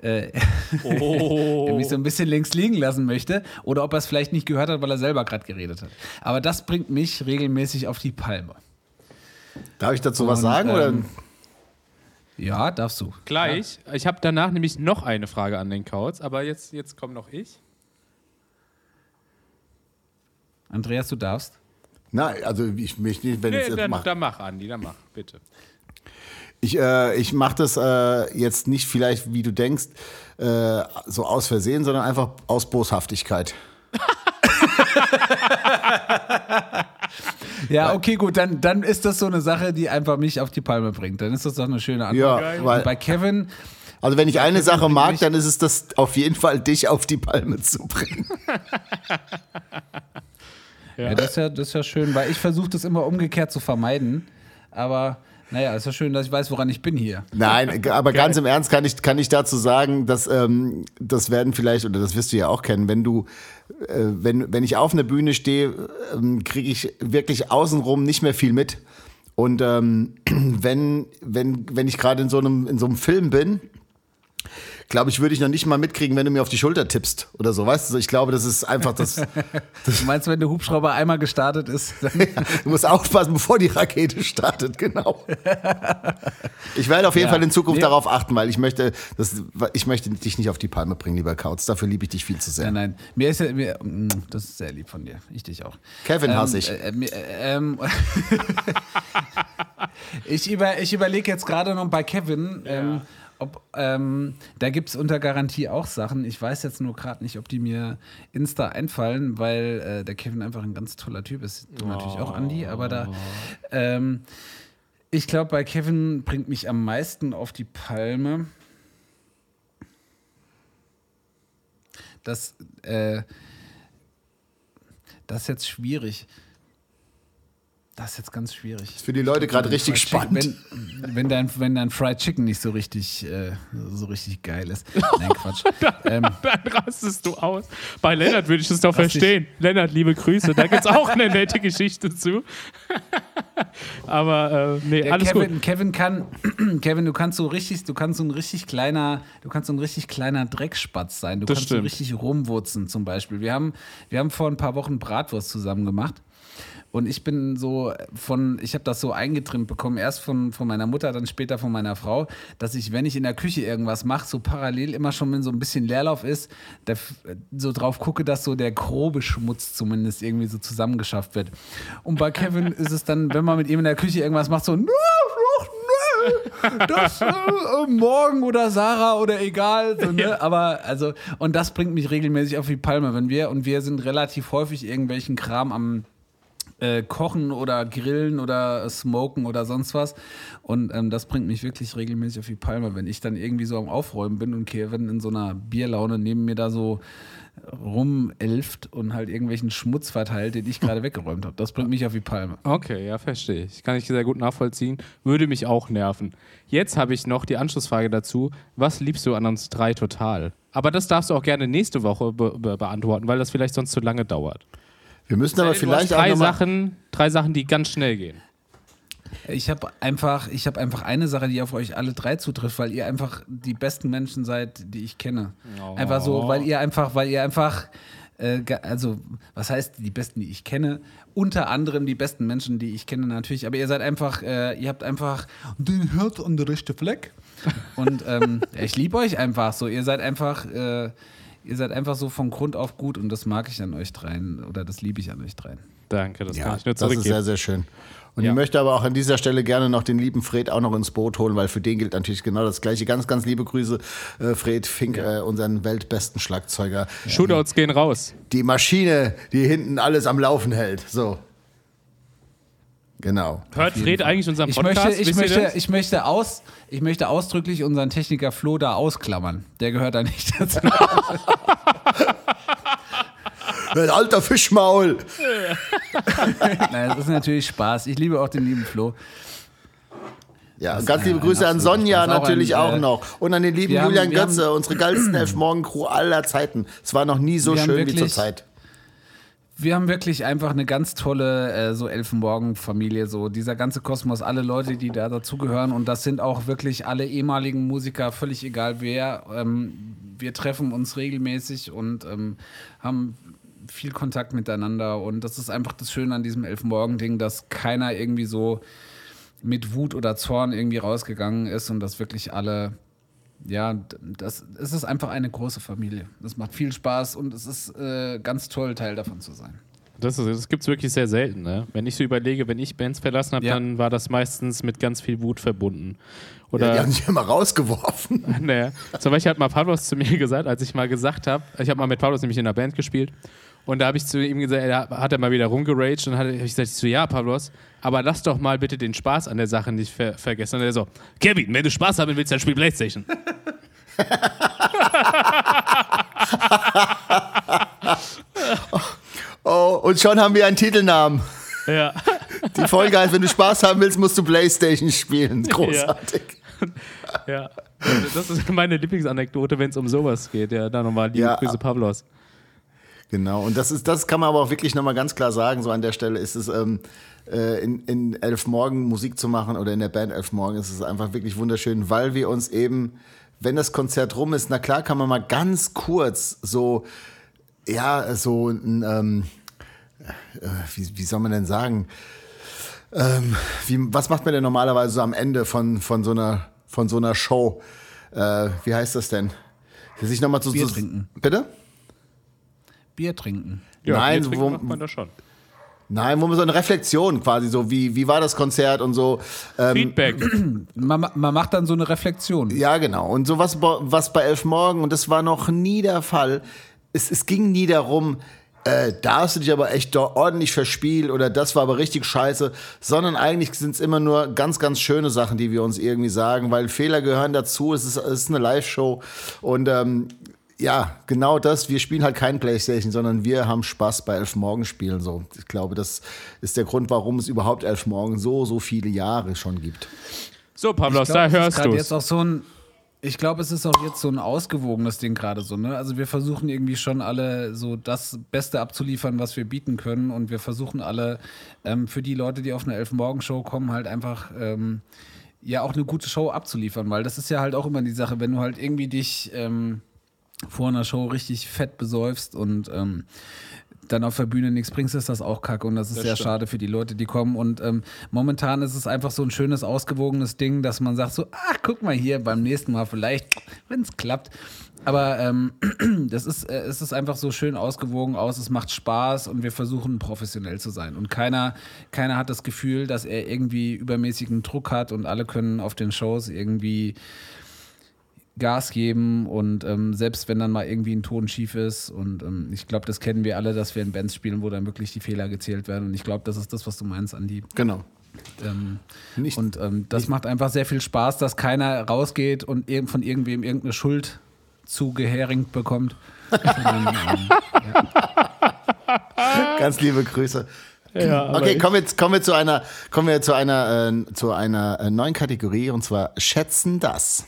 äh, er mich so ein bisschen links liegen lassen möchte. Oder ob er es vielleicht nicht gehört hat, weil er selber gerade geredet hat. Aber das bringt mich regelmäßig auf die Palme. Darf ich dazu was Und, sagen? oder? Ja, darfst du. Gleich. Ich habe danach nämlich noch eine Frage an den Kauz, aber jetzt, jetzt komme noch ich. Andreas, du darfst. Nein, also ich möchte nicht, wenn ich Nee, es jetzt dann, mache. dann mach, Andi, dann mach, bitte. Ich, äh, ich mache das äh, jetzt nicht vielleicht, wie du denkst, äh, so aus Versehen, sondern einfach aus Boshaftigkeit. Ja, okay, gut, dann, dann ist das so eine Sache, die einfach mich auf die Palme bringt. Dann ist das doch eine schöne Antwort. Ja, Und weil, bei Kevin, also wenn ich eine Sache mag, dann ist es das auf jeden Fall, dich auf die Palme zu bringen. ja. das, ist ja, das ist ja schön, weil ich versuche das immer umgekehrt zu vermeiden. Aber naja, ist ja schön, dass ich weiß, woran ich bin hier. Nein, aber ganz im Ernst kann ich, kann ich dazu sagen, dass ähm, das werden vielleicht, oder das wirst du ja auch kennen, wenn du, äh, wenn, wenn ich auf einer Bühne stehe, ähm, kriege ich wirklich außenrum nicht mehr viel mit. Und ähm, wenn, wenn, wenn ich gerade in so einem, in so einem Film bin, glaube ich, würde ich noch nicht mal mitkriegen, wenn du mir auf die Schulter tippst oder so. Weißt du, ich glaube, das ist einfach das. Du meinst, wenn der Hubschrauber einmal gestartet ist, dann Du musst aufpassen, bevor die Rakete startet, genau. Ich werde auf jeden Ja. Fall in Zukunft Nee. darauf achten, weil ich möchte, das, ich möchte dich nicht auf die Palme bringen, lieber Kautz. Dafür liebe ich dich viel zu sehr. Nein, nein. Mir ist ja, mir, mm, das ist sehr lieb von dir. Ich dich auch. Kevin hasse ich. Äh, äh, äh, ähm, ich, über, ich überlege jetzt gerade noch bei Kevin, ähm, ob ähm, da gibt es unter Garantie auch Sachen. Ich weiß jetzt nur gerade nicht, ob die mir Insta einfallen, weil äh, der Kevin einfach ein ganz toller Typ ist. Du natürlich auch, Andi, aber da. Ähm, ich glaube, bei Kevin bringt mich am meisten auf die Palme. Das, äh, das ist jetzt schwierig. Das ist jetzt ganz schwierig. Für die Leute gerade richtig spannend. Chicken- Wenn, wenn, dein, wenn dein Fried Chicken nicht so richtig, äh, so richtig geil ist. Nein, Quatsch. ähm, Dann rastest du aus. Bei Lennart würde ich das doch Rast ich- verstehen. Lennart, liebe Grüße. Da gibt es auch eine nette Geschichte zu. Aber äh, nee, der alles Kevin, gut. Kevin kann, Kevin, du kannst so richtig, du kannst so ein richtig kleiner, du kannst so ein richtig kleiner Dreckspatz sein. Du Das kannst so stimmt. richtig rumwurzen zum Beispiel. Wir haben, wir haben vor ein paar Wochen Bratwurst zusammen gemacht. Und ich bin so von, ich habe das so eingetrimmt bekommen, erst von, von meiner Mutter, dann später von meiner Frau, dass ich, wenn ich in der Küche irgendwas mache, so parallel immer schon, wenn so ein bisschen Leerlauf ist, f- so drauf gucke, dass so der grobe Schmutz zumindest irgendwie so zusammengeschafft wird. Und bei Kevin ist es dann, wenn man mit ihm in der Küche irgendwas macht, so, "Nö, doch, nö, das äh, äh, morgen oder Sarah oder egal. So, ne? Aber also, und das bringt mich regelmäßig auf die Palme, wenn wir, und wir sind relativ häufig irgendwelchen Kram am äh, Kochen oder Grillen oder Smoken oder sonst was. Und ähm, das bringt mich wirklich regelmäßig auf die Palme, wenn ich dann irgendwie so am Aufräumen bin und Kevin in so einer Bierlaune neben mir da so rumelft und halt irgendwelchen Schmutz verteilt, den ich gerade weggeräumt habe. Das bringt mich auf die Palme. Okay, ja, verstehe ich. Kann ich sehr gut nachvollziehen. Würde mich auch nerven. Jetzt habe ich noch die Anschlussfrage dazu. Was liebst du an uns drei total? Aber das darfst du auch gerne nächste Woche be be beantworten, weil das vielleicht sonst zu lange dauert. Wir müssen aber Du hast vielleicht auch drei noch mal, Sachen, drei Sachen, die ganz schnell gehen. Ich habe einfach, ich habe einfach eine Sache, die auf euch alle drei zutrifft, weil ihr einfach die besten Menschen seid, die ich kenne. Einfach so, weil ihr einfach, weil ihr einfach, äh, also was heißt die besten, die ich kenne? Unter anderem die besten Menschen, die ich kenne natürlich. Aber ihr seid einfach, äh, ihr habt einfach den Herz an der rechten Fleck. Und ähm, ich liebe euch einfach so. Ihr seid einfach, äh, ihr seid einfach so von Grund auf gut und das mag ich an euch dreien oder das liebe ich an euch dreien. Danke, das kann Ja, ich nur das ist zurückgeben. sehr, sehr schön. Und Ja. ich möchte aber auch an dieser Stelle gerne noch den lieben Fred auch noch ins Boot holen, weil für den gilt natürlich genau das Gleiche. Ganz, ganz liebe Grüße, äh, Fred Fink, äh, unseren weltbesten Schlagzeuger. Shootouts gehen raus. Die Maschine, die hinten alles am Laufen hält. So. Genau. Hört Fred eigentlich unseren Ich Podcast? möchte, ich, Wisst ihr möchte, ich, möchte aus, ich möchte ausdrücklich unseren Techniker Flo da ausklammern. Der gehört da nicht dazu. Ein alter Fischmaul. Nein, das ist natürlich Spaß. Ich liebe auch den lieben Flo. Ja, Das ganz liebe ein Grüße an absoluter Sonja natürlich ein, auch äh, noch. Und an den lieben wir haben- Julian wir Götze, unsere geilsten Elfmorgen-Crew aller Zeiten. Es war noch nie so haben schön wie wirklich- zur Zeit. Wir haben wirklich einfach eine ganz tolle äh, so Elfenmorgen-Familie, so dieser ganze Kosmos, alle Leute, die da dazugehören und das sind auch wirklich alle ehemaligen Musiker, völlig egal wer. Ähm, wir treffen uns regelmäßig und ähm, haben viel Kontakt miteinander und das ist einfach das Schöne an diesem Elfenmorgen-Ding, dass keiner irgendwie so mit Wut oder Zorn irgendwie rausgegangen ist und dass wirklich alle ja, das, es ist einfach eine große Familie. Das macht viel Spaß und es ist äh, ganz toll, Teil davon zu sein. Das, ist- das gibt es wirklich sehr selten. Ne? Wenn ich so überlege, wenn ich Bands verlassen habe, Ja. dann war das meistens mit ganz viel Wut verbunden. Ja, Oder die haben sich immer rausgeworfen. Nee. Zum Beispiel hat mal Pavlos zu mir gesagt, als ich mal gesagt habe, ich habe mal mit Pavlos nämlich in einer Band gespielt und da habe ich zu ihm gesagt, er hat er mal wieder rumgeraged und habe ich gesagt, ich so, ja, Pavlos, aber lass doch mal bitte den Spaß an der Sache nicht ver vergessen. Und er so, Kevin, wenn du Spaß haben willst, dann spiel Playstation. Oh, und schon haben wir einen Titelnamen. ja. Die Folge heißt, wenn du Spaß haben willst, musst du Playstation spielen. Großartig. ja. Das ist meine Lieblingsanekdote, wenn es um sowas geht. Ja, dann nochmal liebe Ja. Grüße, Pavlos. Genau, und das ist, das kann man aber auch wirklich nochmal ganz klar sagen, so an der Stelle ist es, ähm, äh, in, in Elf Morgen Musik zu machen oder in der Band Elf Morgen ist es einfach wirklich wunderschön, weil wir uns eben, wenn das Konzert rum ist, na klar kann man mal ganz kurz so, ja, so ein, ähm, äh, wie, wie soll man denn sagen, ähm, wie, was macht man denn normalerweise so am Ende von, von, so, einer, von so einer Show? Äh, wie heißt das denn? Sich nochmal zu Bier so, trinken. Bitte? Bier trinken. Ja, Nein, Bier trinken wo- macht man das schon. Nein, wo man so eine Reflexion quasi so, wie, wie war das Konzert und so. Ähm, Feedback. Man, man macht dann so eine Reflexion. ja, genau. Und so was, bei- was bei Elf Morgen, und das war noch nie der Fall. Es, es ging nie darum, äh, da hast du dich aber echt ordentlich verspielt oder das war aber richtig scheiße, sondern eigentlich sind es immer nur ganz, ganz schöne Sachen, die wir uns irgendwie sagen, weil Fehler gehören dazu. Es ist, es ist eine Live-Show und ähm, ja, genau das. Wir spielen halt kein Playstation, sondern wir haben Spaß bei Elf Morgen spielen. So, ich glaube, das ist der Grund, warum es überhaupt Elf Morgen so, so viele Jahre schon gibt. So, Pavlos, Ich glaub, da hörst du jetzt auch so ein ich glaube, es ist auch jetzt so ein ausgewogenes Ding gerade so, ne? Also wir versuchen irgendwie schon alle so das Beste abzuliefern, was wir bieten können und wir versuchen alle ähm, für die Leute, die auf eine Elf-Morgen-Show kommen, halt einfach ähm, ja auch eine gute Show abzuliefern, weil das ist ja halt auch immer die Sache, wenn du halt irgendwie dich ähm, vor einer Show richtig fett besäufst und ähm, dann auf der Bühne nichts bringst, ist das auch kacke und das ist Das sehr stimmt. schade für die Leute, die kommen. Und ähm, momentan ist es einfach so ein schönes, ausgewogenes Ding, dass man sagt so, ach, guck mal hier, beim nächsten Mal vielleicht, wenn es klappt. Aber ähm, das ist, äh, es ist einfach so schön ausgewogen aus, es macht Spaß und wir versuchen professionell zu sein. Und keiner, keiner hat das Gefühl, dass er irgendwie übermäßigen Druck hat und alle können auf den Shows irgendwie Gas geben und ähm, selbst wenn dann mal irgendwie ein Ton schief ist und ähm, ich glaube, das kennen wir alle, dass wir in Bands spielen, wo dann wirklich die Fehler gezählt werden und ich glaube, das ist das, was du meinst, Andi. Genau. Ähm, Nicht, und ähm, das macht einfach sehr viel Spaß, dass keiner rausgeht und irg- von irgendwem irgendeine Schuld zugeheringt bekommt. Sondern, ähm, ganz liebe Grüße. Ja, Okay, kommen wir, jetzt- kommen wir zu einer, kommen wir zu einer, äh, zu einer äh, neuen Kategorie und zwar Schätzen das.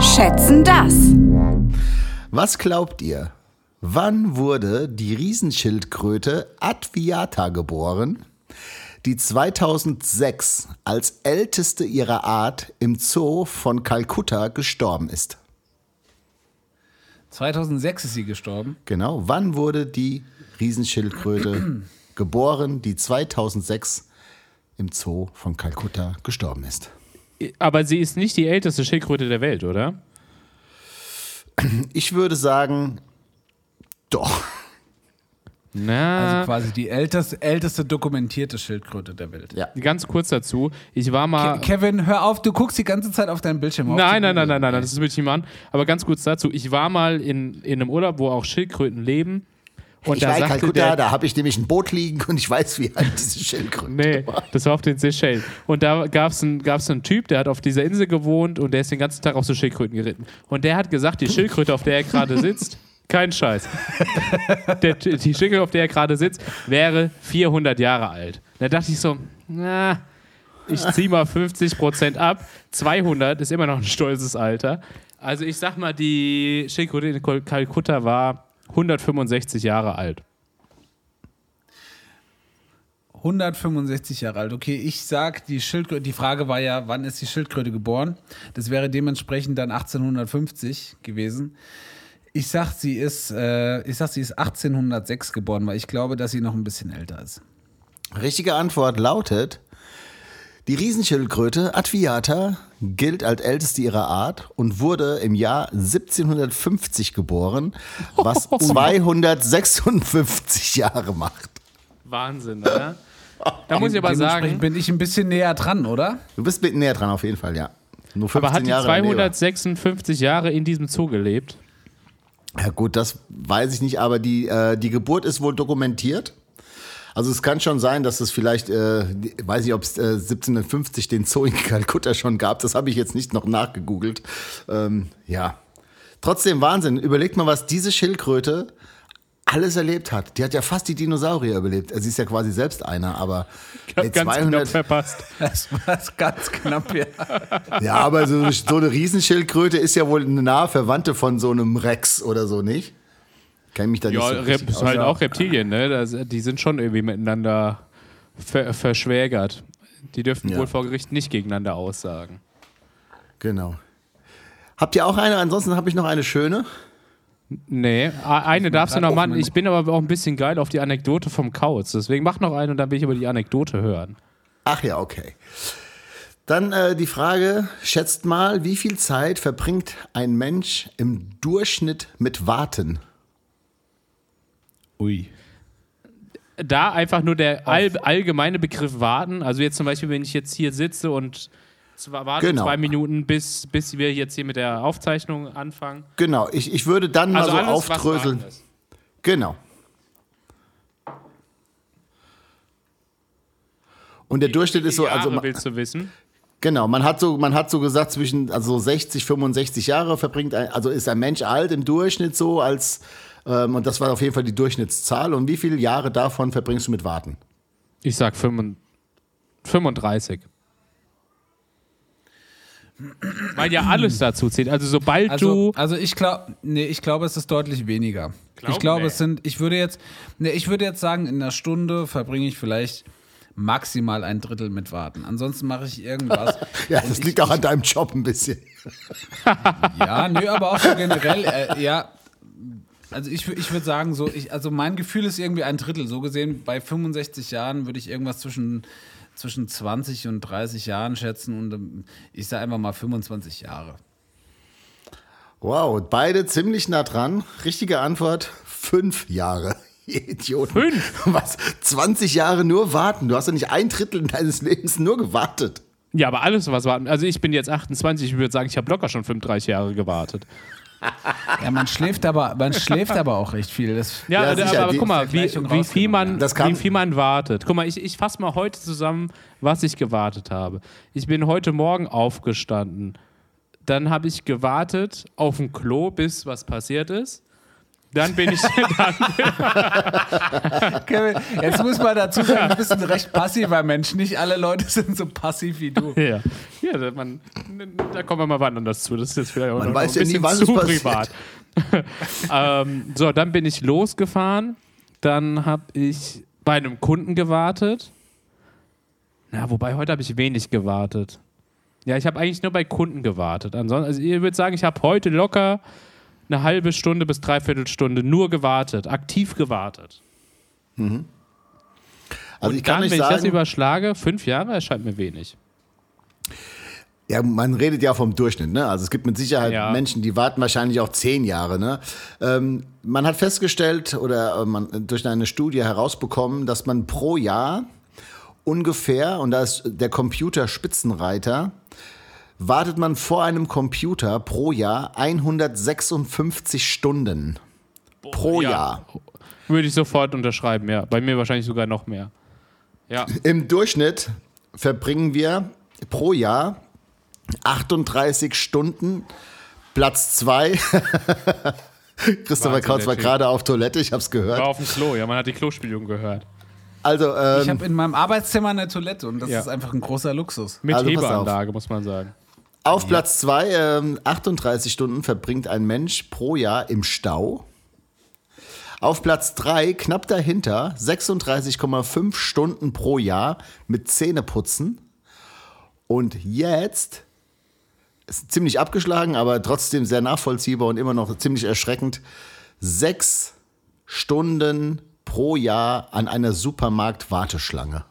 Schätzen das. Was glaubt ihr? Wann wurde die Riesenschildkröte Adviata geboren, die 2006 als älteste ihrer Art im Zoo von Kalkutta gestorben ist? 2006 ist sie gestorben. Genau, wann wurde die Riesenschildkröte geboren, die 2006 im Zoo von Kalkutta gestorben ist? Aber sie ist nicht die älteste Schildkröte der Welt, oder? Ich würde sagen, doch. Na, Also quasi die älteste, älteste dokumentierte Schildkröte der Welt. Ja. ganz kurz dazu. Ich war mal. Ke- Kevin, hör auf, du guckst die ganze Zeit auf deinen Bildschirm. auf Nein, nein, nein, nein, nein, das will ich nicht machen. Aber ganz kurz dazu. Ich war mal in, in einem Urlaub, wo auch Schildkröten leben. Und ich da war in Kalkutta, der, da habe ich nämlich ein Boot liegen und ich weiß, wie alt diese Schildkröte Nee, war. das war auf den Seychellen. Und da gab es einen, gab's einen Typ, der hat auf dieser Insel gewohnt und der ist den ganzen Tag auf so Schildkröten geritten. Und der hat gesagt, die Schildkröte, auf der er gerade sitzt, kein Scheiß. Der, die Schildkröte, auf der er gerade sitzt, wäre 400 Jahre alt. Da dachte ich so, na, ich ziehe mal 50 Prozent ab. 200 ist immer noch ein stolzes Alter. Also ich sag mal, die Schildkröte in Kal- Kalkutta war 165 Jahre alt. 165 Jahre alt. Okay, ich sag, die Schildkröte, die Frage war ja, wann ist die Schildkröte geboren? Das wäre dementsprechend dann 1850 gewesen. Ich sag, sie ist, äh, ich sag, sie ist 1806 geboren, weil ich glaube, dass sie noch ein bisschen älter ist. Richtige Antwort lautet: Die Riesenschildkröte Adviata gilt als älteste ihrer Art und wurde im Jahr 1750 geboren, was 256 Jahre macht. Wahnsinn, oder? Da muss ich aber sagen, bin ich ein bisschen näher dran, oder? Du bist mit näher dran auf jeden Fall, ja. Nur 15 aber hat die Jahre daneben. 256 Jahre in diesem Zoo gelebt? Ja gut, das weiß ich nicht, aber die, äh, die Geburt ist wohl dokumentiert. Also es kann schon sein, dass es vielleicht, äh, weiß nicht, ob es äh, 1750 den Zoo in Kalkutta schon gab. Das habe ich jetzt nicht noch nachgegoogelt. Ähm, ja, trotzdem Wahnsinn. Überlegt mal, was diese Schildkröte alles erlebt hat. Die hat ja fast die Dinosaurier überlebt. Also sie ist ja quasi selbst einer, aber ey, Ganz knapp verpasst. Das war ganz knapp, ja. ja, aber so, so eine Riesenschildkröte ist ja wohl eine nahe Verwandte von so einem Rex oder so, nicht? Kenn mich da nicht Ja, so Rep ist halt auch Reptilien, ne? Das, die sind schon irgendwie miteinander ver verschwägert. Die dürfen Ja. wohl vor Gericht nicht gegeneinander aussagen. Genau. Habt ihr auch eine? Ansonsten habe ich noch eine schöne. Nee, eine darfst du noch machen. Ich bin aber auch ein bisschen geil auf die Anekdote vom Kauz. Deswegen mach noch eine und dann will ich über die Anekdote hören. Ach ja, okay. Dann äh, die Frage, schätzt mal, wie viel Zeit verbringt ein Mensch im Durchschnitt mit Warten? Ui. Da einfach nur der all, allgemeine Begriff warten. Also jetzt zum Beispiel, wenn ich jetzt hier sitze und warte Genau. zwei Minuten, bis, bis wir jetzt hier mit der Aufzeichnung anfangen. Genau, ich, ich würde dann Also mal so alles, aufdröseln. Genau. Und der Durchschnitt ist so, also ma- willst du wissen? genau, man hat so, man hat so gesagt zwischen also 60, 65 Jahre verbringt, ein, also ist ein Mensch alt im Durchschnitt so als und das war auf jeden Fall die Durchschnittszahl. Und wie viele Jahre davon verbringst du mit Warten? Ich sag 35. 35. Weil ja alles dazu zählt. Also sobald Also, du. also ich glaube, nee, ich glaube, es ist deutlich weniger. Glaub? ich glaube, Nee. es sind, ich würde jetzt, nee, ich würde jetzt sagen, in einer Stunde verbringe ich vielleicht maximal ein Drittel mit Warten. Ansonsten mache ich irgendwas. Ja, das ich- liegt auch an deinem Job ein bisschen. Ja, nö, aber auch so generell, äh, ja. Also ich, ich würde sagen, so, ich, also mein Gefühl ist irgendwie ein Drittel. So gesehen, bei 65 Jahren würde ich irgendwas zwischen, zwischen 20 und 30 Jahren schätzen und ähm, ich sage einfach mal 25 Jahre. Wow, beide ziemlich nah dran. Richtige Antwort: fünf Jahre. Ihr Idioten. Fünf? Was? 20 Jahre nur warten? Du hast doch nicht ein Drittel deines Lebens nur gewartet. Ja, aber alles, was warten. Also ich bin jetzt 28, ich würde sagen, ich habe locker schon 35 Jahre gewartet. Ja, man schläft aber, man schläft aber auch recht viel. Das, Ja, Ja, aber, sicher, aber die guck mal, wie, wie, viel man, wie viel man wartet. Guck mal, ich, ich fasse mal heute zusammen, was ich gewartet habe. Ich bin heute Morgen aufgestanden. Dann habe ich gewartet auf dem Klo, bis was passiert ist. Dann bin ich, dann, Kevin, jetzt muss man dazu sagen, du bist ein recht passiver Mensch. Nicht alle Leute sind so passiv wie du. Ja, ja da, man, da kommen wir mal wann anders zu. Das ist jetzt vielleicht auch Man noch weiß ein ja nie, bisschen was es zu privat. ähm, so, dann bin ich losgefahren. Dann habe ich bei einem Kunden gewartet. Na, wobei heute habe ich wenig gewartet. Ja, ich habe eigentlich nur bei Kunden gewartet. Ansonsten, also ihr würdet sagen, ich habe heute locker eine halbe Stunde bis dreiviertel Stunde nur gewartet, aktiv gewartet. Also Und ich kann dann, nicht wenn ich das sagen, überschlage, fünf Jahre erscheint mir wenig. Ja, man redet ja vom Durchschnitt, ne? Also es gibt mit Sicherheit Ja. Menschen, die warten wahrscheinlich auch zehn Jahre, ne? Ähm, man hat festgestellt oder äh, man durch eine Studie herausbekommen, dass man pro Jahr ungefähr, und da ist der Computer Spitzenreiter, wartet man vor einem Computer pro Jahr 156 Stunden. Pro ja. Jahr. Würde ich sofort unterschreiben, ja. Bei mir wahrscheinlich sogar noch mehr. Ja. Im Durchschnitt verbringen wir pro Jahr 38 Stunden. Platz zwei. Christopher Wahnsinn, Kraus der war gerade auf Toilette, ich hab's War gehört. auf dem Klo, ja, man hat die Klospülung gehört. Also, Ich ähm, habe in meinem Arbeitszimmer eine Toilette und das Ja. ist einfach ein großer Luxus. Mit Also. Hebeanlage, muss man sagen. Auf Platz zwei, ähm, 38 Stunden verbringt ein Mensch pro Jahr im Stau. Auf Platz drei, knapp dahinter, 36,5 Stunden pro Jahr mit Zähneputzen. Und jetzt, ist ziemlich abgeschlagen, aber trotzdem sehr nachvollziehbar und immer noch ziemlich erschreckend, sechs Stunden pro Jahr an einer Supermarkt-Warteschlange.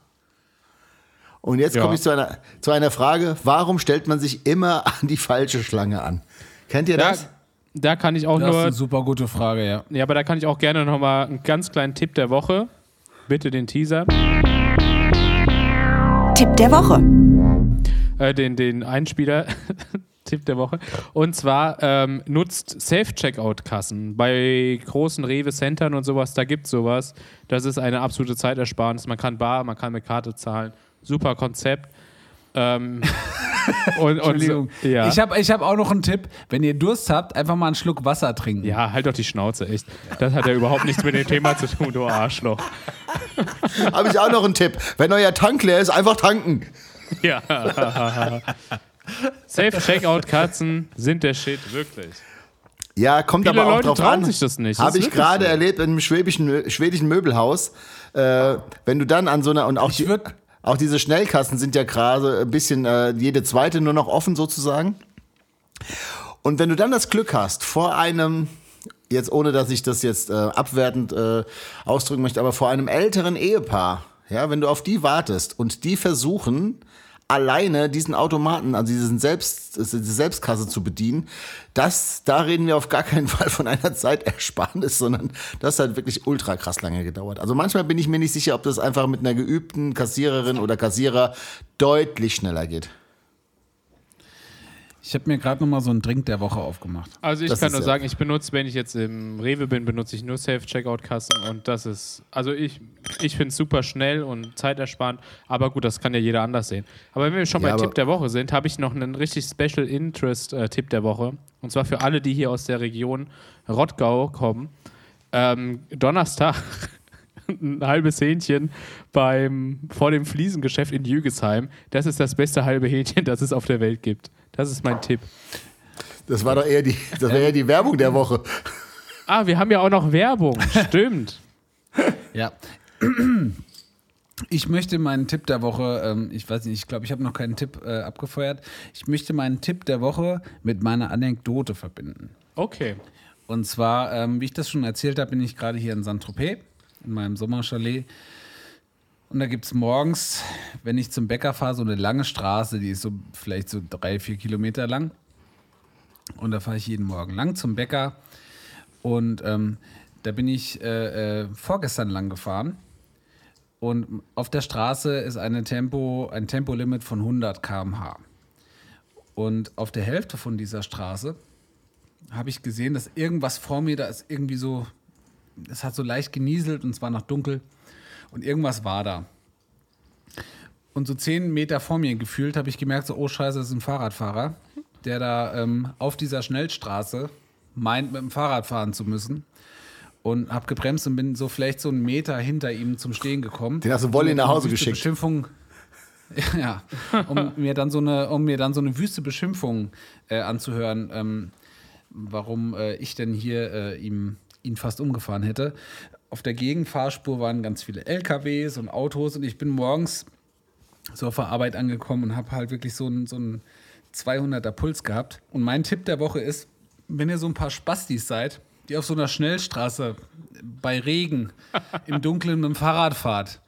Und jetzt Ja. komme ich zu einer, zu einer Frage, warum stellt man sich immer an die falsche Schlange an? Kennt ihr Da, das? da kann ich auch Das ist nur eine super gute Frage, ja. Ja, aber da kann ich auch gerne nochmal einen ganz kleinen Tipp der Woche. Bitte den Teaser, Tipp der Woche. äh, den, den Einspieler. Tipp der Woche. Und zwar ähm, nutzt Self-Checkout-Kassen bei großen Rewe-Centern und sowas. Da gibt es sowas. Das ist eine absolute Zeitersparnis. Man kann bar, man kann mit Karte zahlen. Super Konzept. Ähm, und, und Entschuldigung. so, ja. Ich habe ich hab auch noch einen Tipp. Wenn ihr Durst habt, einfach mal einen Schluck Wasser trinken. ja, halt doch die Schnauze, echt. Das hat ja überhaupt nichts mit dem Thema zu tun, du Arschloch. Habe ich auch noch einen Tipp. Wenn euer Tank leer ist, einfach tanken. Ja. Safe-Checkout-Katzen sind der Shit, wirklich. Ja, kommt Viele aber auch Leute drauf trauen an. sich das nicht. Habe ich gerade so. erlebt in einem schwäbischen, schwedischen Möbelhaus. Äh, wenn du dann an so einer und auch die, würd- auch diese Schnellkassen sind ja gerade ein bisschen äh, jede zweite nur noch offen sozusagen. Und wenn du dann das Glück hast vor einem jetzt ohne dass ich das jetzt äh, abwertend äh, ausdrücken möchte, aber vor einem älteren Ehepaar, ja, wenn du auf die wartest und die versuchen alleine diesen Automaten, also diesen Selbst, diese Selbstkasse zu bedienen, das, da reden wir auf gar keinen Fall von einer Zeitersparnis, sondern das hat wirklich ultra krass lange gedauert. Also manchmal bin ich mir nicht sicher, ob das einfach mit einer geübten Kassiererin oder Kassierer deutlich schneller geht. Ich habe mir gerade noch mal so einen Drink der Woche aufgemacht. Also ich Das kann nur sagen, ich benutze, wenn ich jetzt im Rewe bin, benutze ich nur Self-Checkout-Kassen und das ist, also ich, ich finde es super schnell und zeitersparend, aber gut, das kann ja jeder anders sehen. Aber wenn wir schon Ja, bei Tipp der Woche sind, habe ich noch einen richtig Special Interest äh, Tipp der Woche und zwar für alle, die hier aus der Region Rottgau kommen. Ähm, Donnerstag ein halbes Hähnchen beim, vor dem Fliesengeschäft in Jügesheim. Das ist das beste halbe Hähnchen, das es auf der Welt gibt. Das ist mein Tipp. Das war doch eher die, das war eher die Werbung der Woche. Ah, wir haben ja auch noch Werbung. Stimmt. Ja. Ich möchte meinen Tipp der Woche, ähm, ich weiß nicht, ich glaube, ich habe noch keinen Tipp äh, abgefeuert. Ich möchte meinen Tipp der Woche mit meiner Anekdote verbinden. Okay. Und zwar, ähm, wie ich das schon erzählt habe, bin ich gerade hier in Saint-Tropez, in meinem Sommerchalet. Und da gibt es morgens, wenn ich zum Bäcker fahre, so eine lange Straße, die ist so vielleicht so drei, vier Kilometer lang. Und da fahre ich jeden Morgen lang zum Bäcker. Und ähm, da bin ich äh, äh, vorgestern lang gefahren. Und auf der Straße ist eine Tempo, ein Tempolimit von 100 km/h. Und auf der Hälfte von dieser Straße habe ich gesehen, dass irgendwas vor mir, da ist irgendwie so, es hat so leicht genieselt und es war noch dunkel und irgendwas war da. Und so zehn Meter vor mir gefühlt habe ich gemerkt, so, oh scheiße, das ist ein Fahrradfahrer, der da ähm, auf dieser Schnellstraße meint, mit dem Fahrrad fahren zu müssen. Und habe gebremst und bin so vielleicht so einen Meter hinter ihm zum Stehen gekommen. Den hast du Wolli Um nach Hause geschickt. Beschimpfung, ja, um mir dann so eine, um mir dann so eine wüste Beschimpfung äh, anzuhören, ähm, warum äh, ich denn hier äh, ihm, ihn fast umgefahren hätte. Auf der Gegenfahrspur waren ganz viele LKWs und Autos und ich bin morgens so auf der Arbeit angekommen und habe halt wirklich so einen, so einen 200er Puls gehabt. Und mein Tipp der Woche ist, wenn ihr so ein paar Spastis seid, die auf so einer Schnellstraße bei Regen im Dunkeln mit dem Fahrrad fahrt,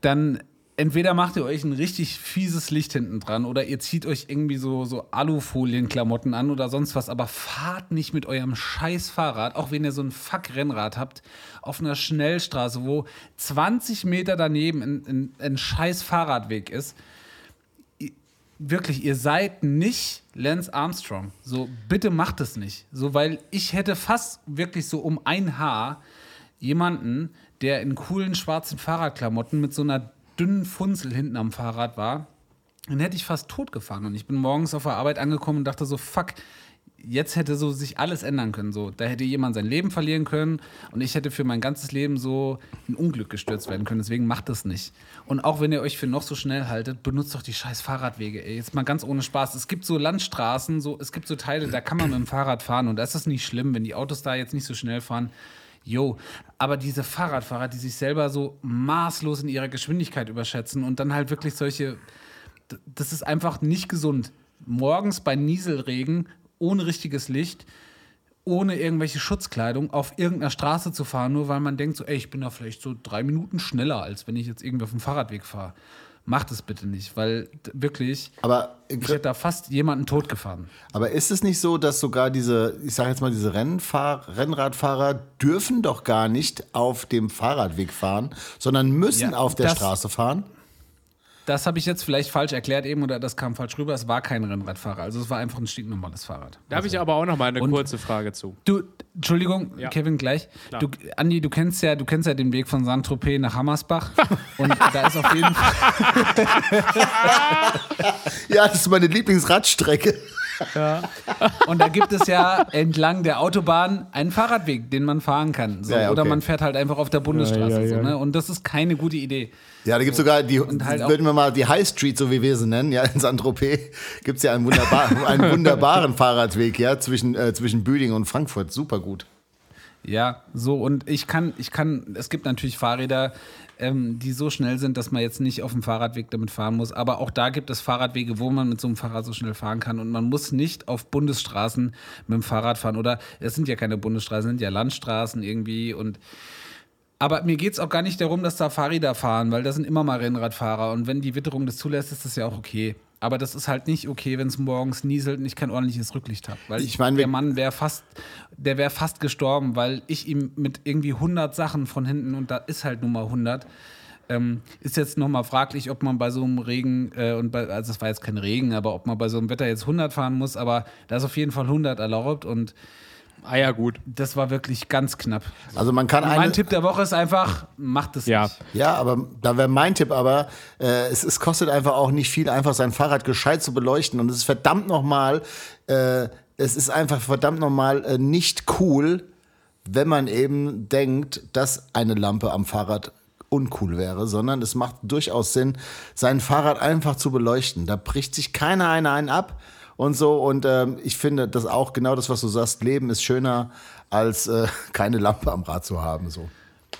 dann entweder macht ihr euch ein richtig fieses Licht hinten dran oder ihr zieht euch irgendwie so, so Alufolien-Klamotten an oder sonst was, aber fahrt nicht mit eurem scheiß Fahrrad, auch wenn ihr so ein Fuck-Rennrad habt, auf einer Schnellstraße, wo 20 Meter daneben ein, ein, ein scheiß Fahrradweg ist. Wirklich, ihr seid nicht Lance Armstrong. So, bitte macht es nicht. So, weil ich hätte fast wirklich so um ein Haar jemanden, der in coolen schwarzen Fahrradklamotten mit so einer dünnen Funzel hinten am Fahrrad war, den hätte ich fast tot gefahren. Und ich bin morgens auf der Arbeit angekommen und dachte so, fuck, jetzt hätte so sich alles ändern können. So, da hätte jemand sein Leben verlieren können und ich hätte für mein ganzes Leben so in Unglück gestürzt werden können. Deswegen macht das nicht. Und auch wenn ihr euch für noch so schnell haltet, benutzt doch die scheiß Fahrradwege. Ey. Jetzt mal ganz ohne Spaß. Es gibt so Landstraßen, so, es gibt so Teile, da kann man mit dem Fahrrad fahren und da ist das nicht schlimm, wenn die Autos da jetzt nicht so schnell fahren. Jo, aber diese Fahrradfahrer, die sich selber so maßlos in ihrer Geschwindigkeit überschätzen und dann halt wirklich solche, das ist einfach nicht gesund. Morgens bei Nieselregen, ohne richtiges Licht, ohne irgendwelche Schutzkleidung auf irgendeiner Straße zu fahren, nur weil man denkt, so, ey, ich bin da vielleicht so drei Minuten schneller, als wenn ich jetzt irgendwie auf dem Fahrradweg fahre. Macht es bitte nicht, weil wirklich, Aber, ich hätte da fast jemanden totgefahren. aber ist es nicht so, dass sogar diese, ich sage jetzt mal, diese Rennfahr Rennradfahrer dürfen doch gar nicht auf dem Fahrradweg fahren, sondern müssen Ja, auf der das- Straße fahren? Das habe ich jetzt vielleicht falsch erklärt eben oder das kam falsch rüber. Es war kein Rennradfahrer, also es war einfach ein stinknormales Fahrrad. Da habe ich aber auch noch mal eine Und- kurze Frage zu. Du, Entschuldigung, Ja. Kevin, gleich. Klar. Du, Andi, du kennst ja, du kennst ja den Weg von Saint-Tropez nach Hammersbach. und da ist auf jeden Fall. Ja, das ist meine Lieblingsradstrecke. Und da gibt es ja entlang der Autobahn einen Fahrradweg, den man fahren kann. So, Ja, ja, Oder okay. man fährt halt einfach auf der Bundesstraße. Ja, ja, So, ja. ne? Und das ist keine gute Idee. Ja, da gibt es sogar die, halt würden wir mal die High Street, so wie wir sie nennen, ja, in Saint-Tropez, gibt es ja einen, wunderbar, einen wunderbaren Fahrradweg, ja, zwischen, äh, zwischen Büdingen und Frankfurt. Super gut. Ja, so und ich kann, ich kann, es gibt natürlich Fahrräder, ähm, die so schnell sind, dass man jetzt nicht auf dem Fahrradweg damit fahren muss. Aber auch da gibt es Fahrradwege, wo man mit so einem Fahrrad so schnell fahren kann. Und man muss nicht auf Bundesstraßen mit dem Fahrrad fahren. Oder es sind ja keine Bundesstraßen, es sind ja Landstraßen irgendwie. Und aber mir geht es auch gar nicht darum, dass da Fahrräder fahren, weil das sind immer mal Rennradfahrer. Und wenn die Witterung das zulässt, ist das ja auch okay. Aber das ist halt nicht okay, wenn es morgens nieselt und ich kein ordentliches Rücklicht habe. Weil Ich meine, wir- der Mann wäre fast, der wäre fast gestorben, weil ich ihm mit irgendwie 100 Sachen von hinten, und da ist halt nun mal 100, ähm, ist jetzt nochmal fraglich, ob man bei so einem Regen, äh, und bei, also es war jetzt kein Regen, aber ob man bei so einem Wetter jetzt 100 fahren muss, aber da ist auf jeden Fall 100 erlaubt und Ah ja, gut. das war wirklich ganz knapp. Also man kann mein Tipp der Woche ist einfach, macht es Ja. nicht. Ja, aber da wäre mein Tipp, aber äh, es, es kostet einfach auch nicht viel, einfach sein Fahrrad gescheit zu beleuchten. Und es ist verdammt nochmal, äh, es ist einfach verdammt nochmal äh, nicht cool, wenn man eben denkt, dass eine Lampe am Fahrrad uncool wäre, sondern es macht durchaus Sinn, sein Fahrrad einfach zu beleuchten. Da bricht sich keiner einen, einen ab und so. Und ähm, ich finde das auch genau das, was du sagst. Leben ist schöner, als äh, keine Lampe am Rad zu haben. So.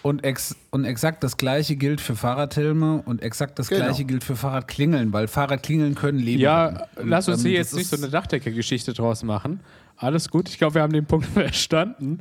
Und, ex und exakt das gleiche gilt für Fahrradhelme und exakt das Genau. gleiche gilt für Fahrradklingeln, weil Fahrradklingeln können Leben Ja. Und, lass uns ähm, hier jetzt nicht so eine Dachdecke-Geschichte draus machen. Alles gut, ich glaube, wir haben den Punkt verstanden.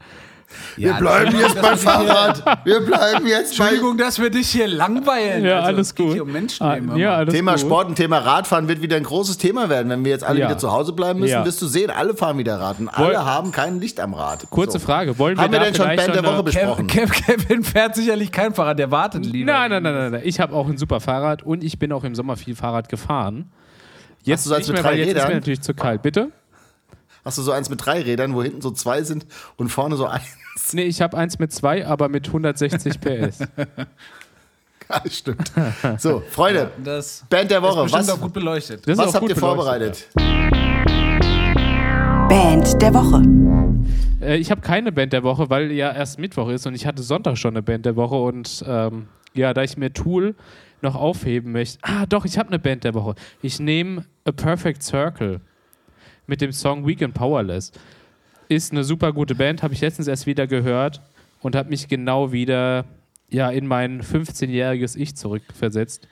Wir Ja, bleiben jetzt beim Fahrrad. Wir bleiben jetzt bei Entschuldigung, dass wir dich hier langweilen. Ja, Also, alles es geht gut. Hier um. Ah, ja, alles Thema gut. Sport und Thema Radfahren wird wieder ein großes Thema werden. Wenn wir jetzt alle Ja. wieder zu Hause bleiben müssen, Ja. wirst du sehen, alle fahren wieder Rad und alle haben kein Licht am Rad. Kurze So. Frage, wollen wir Haben wir denn schon Band der Woche besprochen? Kevin, Kevin, fährt sicherlich kein Fahrrad, der wartet lieber. Nein, nein, nein, nein, nein. Ich habe auch ein super Fahrrad und ich bin auch im Sommer viel Fahrrad gefahren. Jetzt Hast du so eins nicht mit mehr, drei weil jetzt ist mir natürlich zu kalt. Bitte? Hast du so eins mit drei Rädern, wo hinten so zwei sind und vorne so eins? Nee, ich habe eins mit zwei, aber mit 160 PS. Ja, stimmt. So, Freunde, Das Band der ist Woche. Was, auch gut beleuchtet. Das ist was habt gut ihr vorbereitet? Band der Woche. Äh, ich habe keine Band der Woche, weil ja erst Mittwoch ist und ich hatte Sonntag schon eine Band der Woche und ähm, ja, da ich mir Tool noch aufheben möchte. Ah, doch, ich habe eine Band der Woche. Ich nehme A Perfect Circle mit dem Song Weekend Powerless. Ist eine super gute Band, habe ich letztens erst wieder gehört und habe mich genau wieder ja, in mein 15-jähriges Ich zurückversetzt,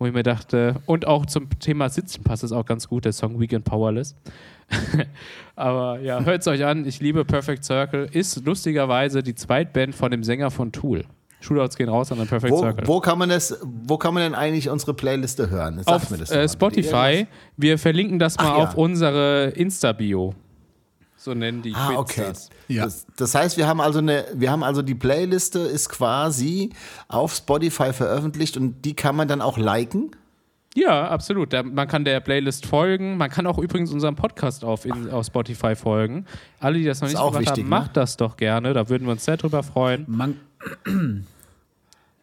wo ich mir dachte, und auch zum Thema Sitzen passt es auch ganz gut, der Song Weekend Powerless. Aber ja, hört es euch an. Ich liebe Perfect Circle. Ist lustigerweise die Zweitband von dem Sänger von Tool. Shootouts gehen raus an den Perfect Wo, Circle. wo, kann man das, wo kann man denn eigentlich unsere Playliste hören? Sag auf mir das äh. Spotify. Wir verlinken das mal Ach ja. auf unsere Insta-Bio. So nennen die Ah, okay. das. Ja. Das, das heißt, wir haben also eine, wir haben also die Playliste ist quasi auf Spotify veröffentlicht und die kann man dann auch liken. Ja, absolut. Da, man kann der Playlist folgen. Man kann auch übrigens unserem Podcast auf, in, auf Spotify folgen. Alle, die das noch nicht gemacht wichtig, haben, ne? macht das doch gerne. Da würden wir uns sehr drüber freuen. Man,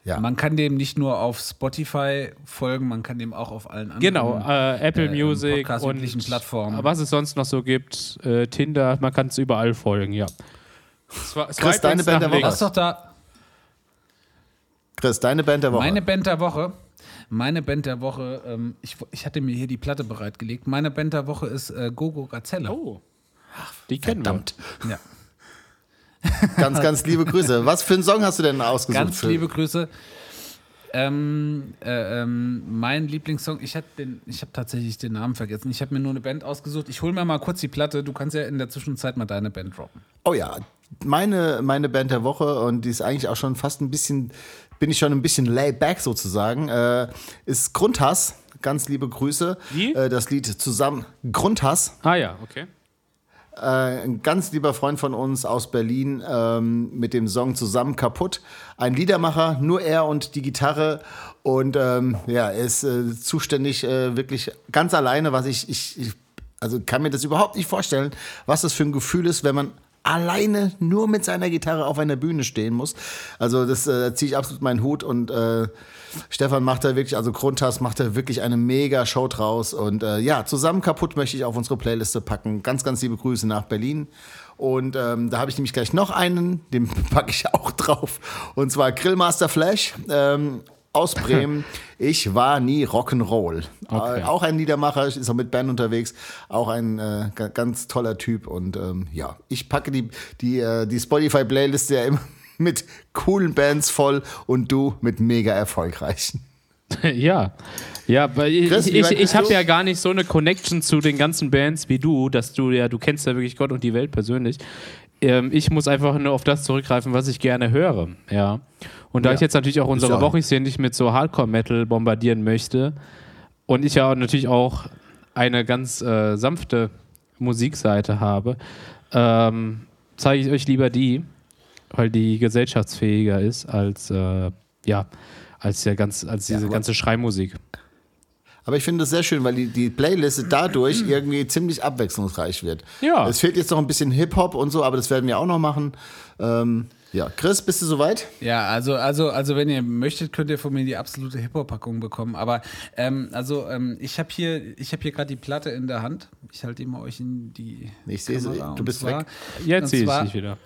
Ja. man kann dem nicht nur auf Spotify folgen, man kann dem auch auf allen anderen Genau, äh, Apple äh, Music und Plattformen. was es sonst noch so gibt, äh, Tinder, man kann es überall folgen, ja. Swi- Chris, deine Band der Woche. Lass doch da Chris, deine Band der Woche. Meine Band der Woche. Meine Band der Woche, ähm, ich, ich hatte mir hier die Platte bereitgelegt. Meine Band der Woche ist äh, Gogo Gazelle. Oh, die kennen Verdammt. Ja. Ganz, ganz liebe Grüße. Was für einen Song hast du denn ausgesucht? Ganz für- liebe Grüße. Ähm, äh, ähm, mein Lieblingssong, ich habe hab tatsächlich den Namen vergessen. Ich habe mir nur eine Band ausgesucht. Ich hole mir mal kurz die Platte. Du kannst ja in der Zwischenzeit mal deine Band droppen. Oh ja, meine, meine Band der Woche und die ist eigentlich auch schon fast ein bisschen, bin ich schon ein bisschen laid back sozusagen, äh, ist Grundhass. Ganz liebe Grüße. Wie? Äh, das Lied zusammen Grundhass. Ah ja, okay. Äh, ein ganz lieber Freund von uns aus Berlin ähm, mit dem Song Zusammen kaputt. Ein Liedermacher, nur er und die Gitarre. Und ähm, ja, er ist äh, zuständig äh, wirklich ganz alleine, was ich, ich, ich, also kann mir das überhaupt nicht vorstellen, was das für ein Gefühl ist, wenn man alleine nur mit seiner Gitarre auf einer Bühne stehen muss. Also das äh, ziehe ich absolut meinen Hut und äh, Stefan macht da wirklich, also Grundhass macht da wirklich eine mega Show draus und äh, ja, zusammen kaputt möchte ich auf unsere Playliste packen. Ganz, ganz liebe Grüße nach Berlin. Und ähm, da habe ich nämlich gleich noch einen, den packe ich auch drauf. Und zwar Grillmaster Flash ähm, aus Bremen. Ich war nie Rock'n'Roll. Okay. Äh, auch ein Liedermacher, ist auch mit Band unterwegs. Auch ein äh, ga- ganz toller Typ. Und ähm, ja, ich packe die, die, äh, die Spotify-Playlist ja immer mit coolen Bands voll und du mit mega erfolgreichen. ja. Ja, weil ich, Chris, ich, ich habe ja gar nicht so eine Connection zu den ganzen Bands wie du, dass du ja, du kennst ja wirklich Gott und die Welt persönlich. Ähm, ich muss einfach nur auf das zurückgreifen, was ich gerne höre. Ja. Und da Ja. ich jetzt natürlich auch unsere Wochis hier nicht mit so Hardcore-Metal bombardieren möchte und ich ja natürlich auch eine ganz äh, sanfte Musikseite habe, ähm, zeige ich euch lieber die, weil die gesellschaftsfähiger ist als, äh, ja, als, der ganz, als diese aber- ganze Schreimusik. Aber ich finde es sehr schön, weil die, die Playliste dadurch irgendwie ziemlich abwechslungsreich wird. Ja. Es fehlt jetzt noch ein bisschen Hip-Hop und so, aber das werden wir auch noch machen. Ähm, ja, Chris, bist du soweit? Ja, also, also, also wenn ihr möchtet, könnt ihr von mir die absolute Hip-Hop-Packung bekommen. Aber ähm, also ähm, ich habe hier, ich habe hier gerade die Platte in der Hand. Ich halte die mal euch in die. Ich sehe sie. Du bist zwar- weg. Jetzt sehe ich dich wieder.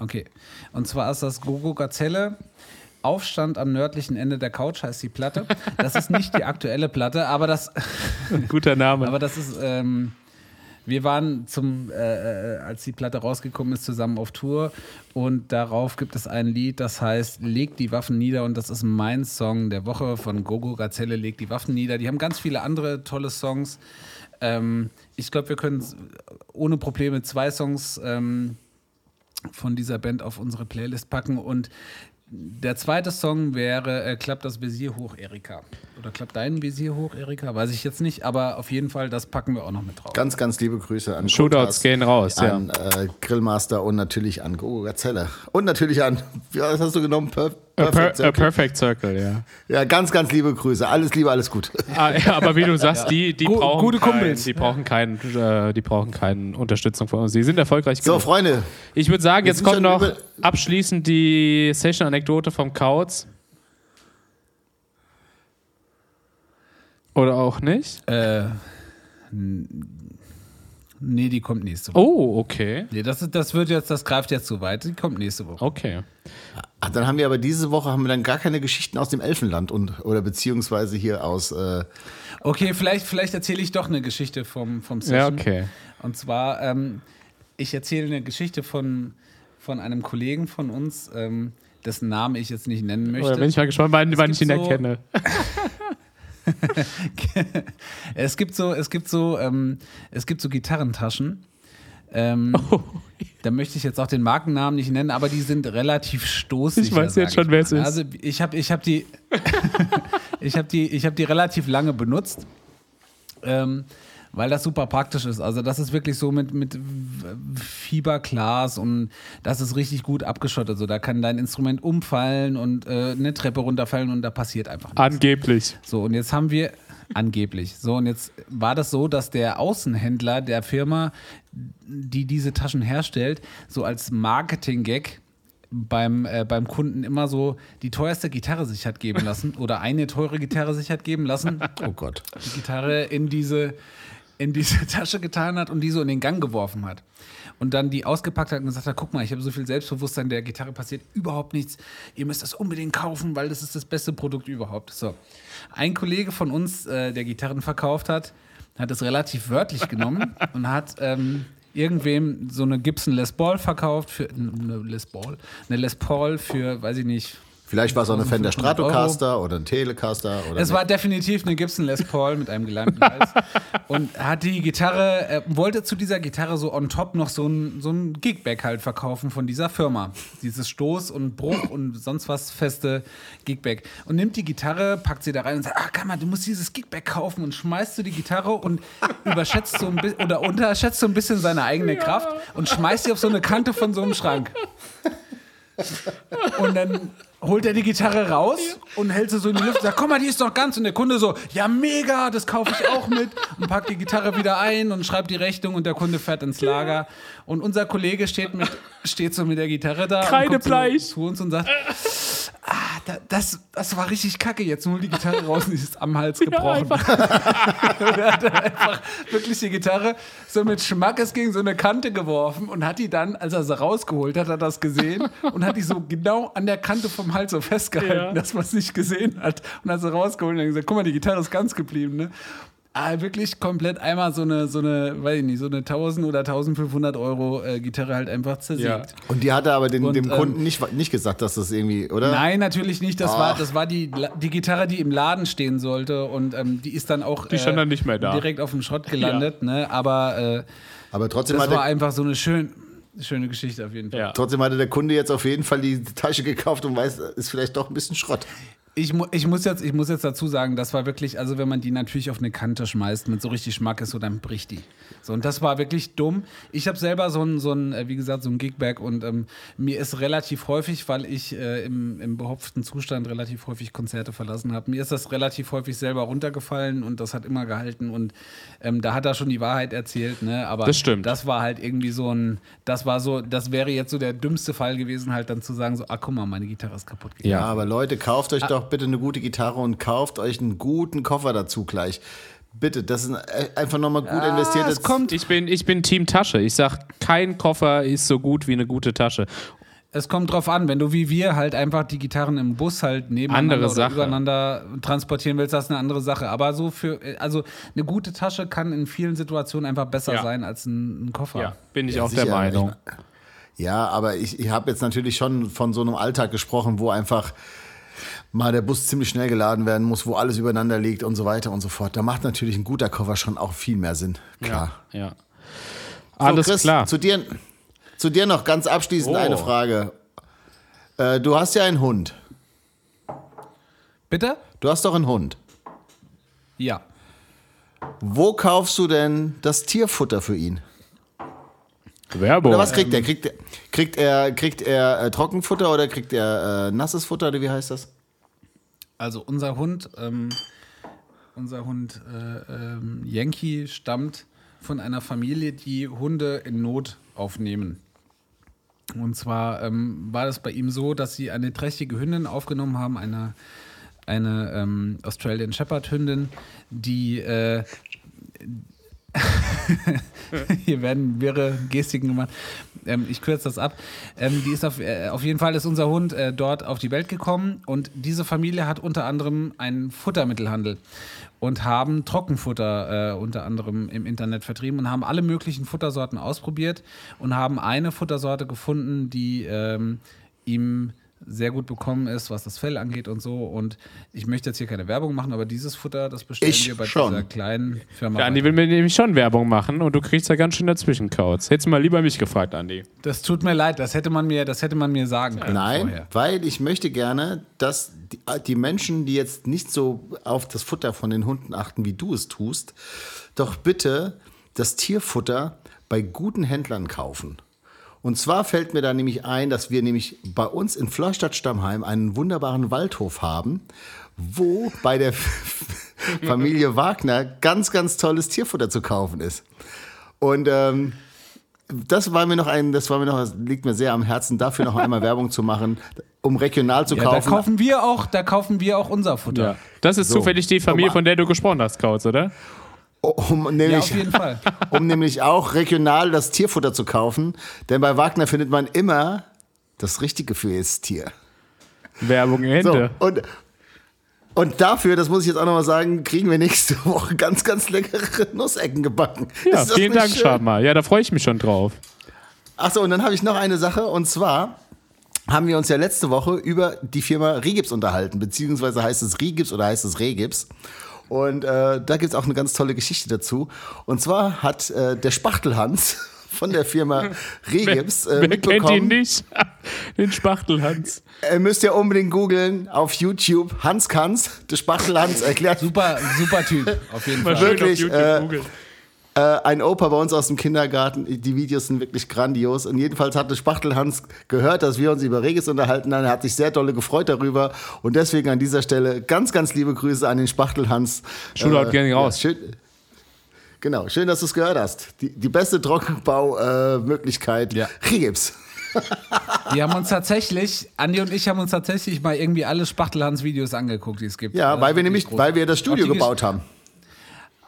Okay. Und zwar ist das Gogo Gazelle. Aufstand am nördlichen Ende der Couch heißt die Platte. Das ist nicht die aktuelle Platte, aber das, Guter Name. aber das ist. Ähm, wir waren zum, äh, äh, als die Platte rausgekommen ist, zusammen auf Tour und darauf gibt es ein Lied, das heißt Leg die Waffen nieder und das ist mein Song der Woche von Gogo Gazelle, Leg die Waffen nieder. Die haben ganz viele andere tolle Songs. Ähm, ich glaube, wir können ohne Probleme zwei Songs ähm, von dieser Band auf unsere Playlist packen und der zweite Song wäre äh, Klappt das Visier hoch, Erika. Oder klappt dein Visier hoch, Erika? Weiß ich jetzt nicht, aber auf jeden Fall, das packen wir auch noch mit drauf. Ganz, ganz liebe Grüße an Shootouts gehen raus, ja. an äh, Grillmaster und natürlich an Gogo Gazelle. Und natürlich an, wie was hast du genommen? Per A, per, Perfect a Circle. Perfect Circle, ja. Ja, ganz, ganz liebe Grüße. Alles Liebe, alles Gute. Ah, ja aber wie du sagst, die, die Gu- brauchen gute kein, Kumpels. Die brauchen keinen, äh, die brauchen keine Unterstützung von uns. Die sind erfolgreich So, genug. Freunde, Ich würde sagen, jetzt kommt noch abschließend die Session-Anekdote vom Kauz. Oder auch nicht? Äh, nee, die kommt nächste Woche. Oh, okay. Nee, das, das wird jetzt, das greift jetzt zu weit. Die kommt nächste Woche. Okay. Ah, dann haben wir aber diese Woche haben wir dann gar keine Geschichten aus dem Elfenland und oder beziehungsweise hier aus. Äh, Okay, vielleicht, vielleicht erzähle ich doch eine Geschichte vom, vom Ja, Session. okay. Und zwar, ähm, ich erzähle eine Geschichte von, von einem Kollegen von uns, ähm, dessen Namen ich jetzt nicht nennen möchte. Oder bin ich mal gespannt, wann, wann ich ihn so- erkenne. es gibt so, es gibt so, ähm, es gibt so Gitarrentaschen. Ähm, Da möchte ich jetzt auch den Markennamen nicht nennen, aber die sind relativ stoßig. Ich weiß jetzt schon, wer es ist. Also ich habe ich hab die, ich habe die, ich habe die relativ lange benutzt. Ähm, weil das super praktisch ist. Also das ist wirklich so mit, mit Fieberglas und das ist richtig gut abgeschottet. So, da kann dein Instrument umfallen und äh, eine Treppe runterfallen und da passiert einfach nichts. Angeblich. So, und jetzt haben wir angeblich. So, und jetzt war das so, dass der Außenhändler der Firma, die diese Taschen herstellt, so als Marketing-Gag beim, äh, beim Kunden immer so die teuerste Gitarre sich hat geben lassen oder eine teure Gitarre sich hat geben lassen. Oh Gott. Die Gitarre in diese, in diese Tasche getan hat und die so in den Gang geworfen hat. Und dann die ausgepackt hat und gesagt hat, guck mal, ich habe so viel Selbstbewusstsein, der Gitarre passiert überhaupt nichts. Ihr müsst das unbedingt kaufen, weil das ist das beste Produkt überhaupt. So. Ein Kollege von uns, äh, der Gitarren verkauft hat, hat es relativ wörtlich genommen und hat ähm, irgendwem so eine Gibson Les Paul verkauft für eine Les Paul, eine Les Paul für, weiß ich nicht, Vielleicht war es auch eine Fender 1500 Euro. Stratocaster oder ein Telecaster. Oder Es war definitiv eine Gibson Les Paul mit einem geleimten Hals. Und hat die Gitarre, äh, wollte zu dieser Gitarre so on top noch so ein, so ein Gigback halt verkaufen von dieser Firma. Dieses Stoß und Bruch und sonst was feste Gigback. Und nimmt die Gitarre, packt sie da rein und sagt, ah, kann man, du musst dieses Gigback kaufen und schmeißt du die Gitarre und überschätzt so ein bisschen oder unterschätzt so ein bisschen seine eigene Kraft und schmeißt sie auf so eine Kante von so einem Schrank. Und dann holt er die Gitarre raus und hält sie so in die Luft und sagt, guck mal, die ist doch ganz. Und der Kunde so, ja mega, das kaufe ich auch mit. Und packt die Gitarre wieder ein und schreibt die Rechnung und der Kunde fährt ins Lager. Und unser Kollege steht, mit, steht so mit der Gitarre da guckt so Kreidebleich. zu uns und sagt, ah, da, das, das war richtig kacke. Jetzt hol die Gitarre raus und die ist am Hals gebrochen. und er hat einfach wirklich die Gitarre so mit Schmackes gegen so eine Kante geworfen und hat die dann, als er sie rausgeholt hat, hat er das gesehen und hat die so genau an der Kante vom Hals so festgehalten, Ja. dass man es nicht gesehen hat. Und hat sie rausgeholt und hat gesagt, guck mal, die Gitarre ist ganz geblieben, ne? Ah, wirklich komplett einmal so eine, so eine, weiß ich nicht, so eine 1000 oder 1500 Euro äh, Gitarre halt einfach zersägt. Ja. Und die hatte aber den, Und, dem ähm, Kunden nicht, nicht gesagt, dass das irgendwie, oder? Nein, natürlich nicht. Das war, Ach. das war die, die Gitarre, die im Laden stehen sollte. Und ähm, die ist dann auch Die stand dann nicht mehr da. direkt auf dem Schrott gelandet. Ne? Aber äh, Aber trotzdem das war einfach so eine schön, schöne Geschichte auf jeden Fall. Ja. trotzdem hatte der Kunde jetzt auf jeden Fall die Tasche gekauft und weiß, ist vielleicht doch ein bisschen Schrott. Ich, mu ich, muss jetzt, ich muss jetzt dazu sagen, das war wirklich, also wenn man die natürlich auf eine Kante schmeißt mit so richtig Schmack ist, so dann bricht die. So, und das war wirklich dumm. Ich habe selber so ein, so ein, äh, wie gesagt, so ein Gigback und ähm, mir ist relativ häufig, weil ich äh, im, im behopften Zustand relativ häufig Konzerte verlassen habe, mir ist das relativ häufig selber runtergefallen und das hat immer gehalten und ähm, da hat er schon die Wahrheit erzählt, ne? Aber Das stimmt. das war halt irgendwie so ein, das war so, das wäre jetzt so der dümmste Fall gewesen, halt dann zu sagen, so, ah, guck mal, meine Gitarre ist kaputt gegangen. Ja, aber Leute, kauft Ah. euch doch bitte eine gute Gitarre und kauft euch einen guten Koffer dazu gleich. Bitte, das ist äh, einfach nochmal gut investiertes. es kommt, Ich bin, ich bin Team Tasche. Ich sag, kein Koffer ist so gut wie eine gute Tasche. Es kommt drauf an, wenn du wie wir halt einfach die Gitarren im Bus halt nebeneinander Andere oder übereinander transportieren willst, das ist eine andere Sache. Aber so für, also eine gute Tasche kann in vielen Situationen einfach besser Ja. sein als ein, ein Koffer. Ja, bin ich Ja, auch sicher, der Meinung. Ja, aber ich, ich habe jetzt natürlich schon von so einem Alltag gesprochen, wo einfach mal der Bus ziemlich schnell geladen werden muss, wo alles übereinander liegt und so weiter und so fort. Da macht natürlich ein guter Koffer schon auch viel mehr Sinn. Klar. Ja. So, Alles Chris, klar. Zu dir, zu dir noch ganz abschließend Oh. eine Frage. Äh, du hast ja einen Hund. Bitte? Du hast doch einen Hund. Ja. Wo kaufst du denn das Tierfutter für ihn? Werbung. Oder was kriegt er? Kriegt er, kriegt er, kriegt er äh, Trockenfutter oder kriegt er äh, nasses Futter oder wie heißt das? Also unser Hund, ähm, unser Hund äh, ähm, Yankee stammt von einer Familie, die Hunde in Not aufnehmen. Und zwar ähm, war das bei ihm so, dass sie eine trächtige Hündin aufgenommen haben, eine, eine ähm, Australian Shepherd Hündin, die äh, hier werden wirre Gestiken gemacht. Ähm, ich kürze das ab. Ähm, die ist auf, äh, auf jeden Fall ist unser Hund äh, dort auf die Welt gekommen und diese Familie hat unter anderem einen Futtermittelhandel und haben Trockenfutter äh, unter anderem im Internet vertrieben und haben alle möglichen Futtersorten ausprobiert und haben eine Futtersorte gefunden, die ähm, ihm sehr gut bekommen ist, was das Fell angeht und so. Und ich möchte jetzt hier keine Werbung machen, aber dieses Futter, das bestellen Ich wir bei schon. dieser kleinen Firma. Der Andi will mir nämlich schon Werbung machen und du kriegst da ganz schön dazwischen Kauz. Hättest du mal lieber mich gefragt, Andi. Das tut mir leid, das hätte man mir, das hätte man mir sagen können Nein, vorher. weil ich möchte gerne, dass die, die Menschen, die jetzt nicht so auf das Futter von den Hunden achten, wie du es tust, doch bitte das Tierfutter bei guten Händlern kaufen. Und zwar fällt mir da nämlich ein, dass wir nämlich bei uns in Florstadt-Stammheim einen wunderbaren Waldhof haben, wo bei der Familie Wagner ganz, ganz tolles Tierfutter zu kaufen ist. Und ähm, das war mir noch ein, das war mir noch, das liegt mir sehr am Herzen, dafür noch einmal Werbung zu machen, um regional zu Ja, da kaufen. kaufen wir auch, da kaufen wir auch unser Futter. Ja. Das ist So. zufällig die Familie, von der du gesprochen hast, Kauz, oder? Um, Ja, nämlich, auf jeden Fall. um nämlich auch regional das Tierfutter zu kaufen. Denn bei Wagner findet man immer das Richtige für jedes Tier. Werbung So, Ende. und, und dafür, das muss ich jetzt auch nochmal sagen, kriegen wir nächste Woche ganz, ganz leckere Nussecken gebacken. Ja, Ist das vielen Dank, schön? Schabma. Ja, da freue ich mich schon drauf. Achso, und dann habe ich noch eine Sache und zwar haben wir uns ja letzte Woche über die Firma Regips unterhalten, beziehungsweise heißt es Regips oder heißt es Regips. Und äh, da gibt es auch eine ganz tolle Geschichte dazu. Und zwar hat äh, der Spachtelhans von der Firma Regips äh, Wer kennt ihn nicht? Den Spachtelhans. ihr müsst ja unbedingt googeln auf YouTube, Hans Kanz, der Spachtelhans erklärt Super, super Typ, auf jeden Fall. Wirklich, auf YouTube äh, googeln. Äh, ein Opa bei uns aus dem Kindergarten. Die Videos sind wirklich grandios. Und jedenfalls hatte Spachtelhans gehört, dass wir uns über Regis unterhalten haben. Er hat sich sehr dolle gefreut darüber. Und deswegen an dieser Stelle ganz, ganz liebe Grüße an den Spachtelhans. Shootout ging raus. schön, genau, schön, dass du es gehört hast. Die, die beste Trockenbau-Möglichkeit. Ja. Regips. Wir haben uns tatsächlich, Andi und ich haben uns tatsächlich mal irgendwie alle Spachtelhans-Videos angeguckt, die es gibt. Ja, Das weil wir nämlich, großartig. weil wir das Studio gebaut haben.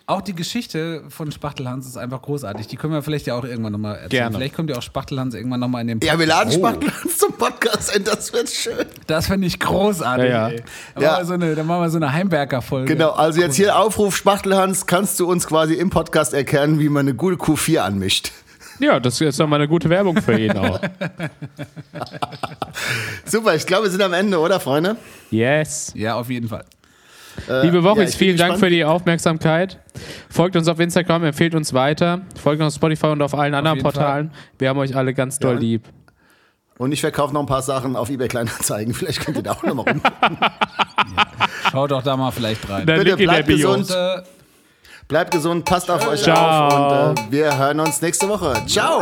Auch die Geschichte von Spachtelhans ist einfach großartig. Die können wir vielleicht ja auch irgendwann nochmal erzählen. Gerne. Vielleicht kommt ja auch Spachtelhans irgendwann nochmal in den Ja, wir laden Oh, Spachtelhans zum Podcast ein. Das wird schön. Das finde ich großartig. Ja, ja. Ja. Machen wir so eine, dann machen wir so eine Heimwerker-Folge. Genau, also jetzt hier Aufruf Spachtelhans, kannst du uns quasi im Podcast erklären, wie man eine gute Q4 anmischt? Ja, das ist doch mal eine gute Werbung für ihn auch. Super, ich glaube, wir sind am Ende, oder, Freunde? Yes. Ja, auf jeden Fall. Liebe Woche, ja, vielen Dank gespannt. für die Aufmerksamkeit. Folgt uns auf Instagram, empfehlt uns weiter. Folgt uns auf Spotify und auf allen anderen jeden Portalen. Wir haben euch alle ganz doll Ja. lieb. Und ich verkaufe noch ein paar Sachen auf eBay Kleinanzeigen. Vielleicht könnt ihr da auch nochmal rum. Schaut doch da mal vielleicht rein. Bitte bleibt gesund. Äh, Bleibt gesund, passt auf euch Ciao. auf und äh, wir hören uns nächste Woche. Ciao!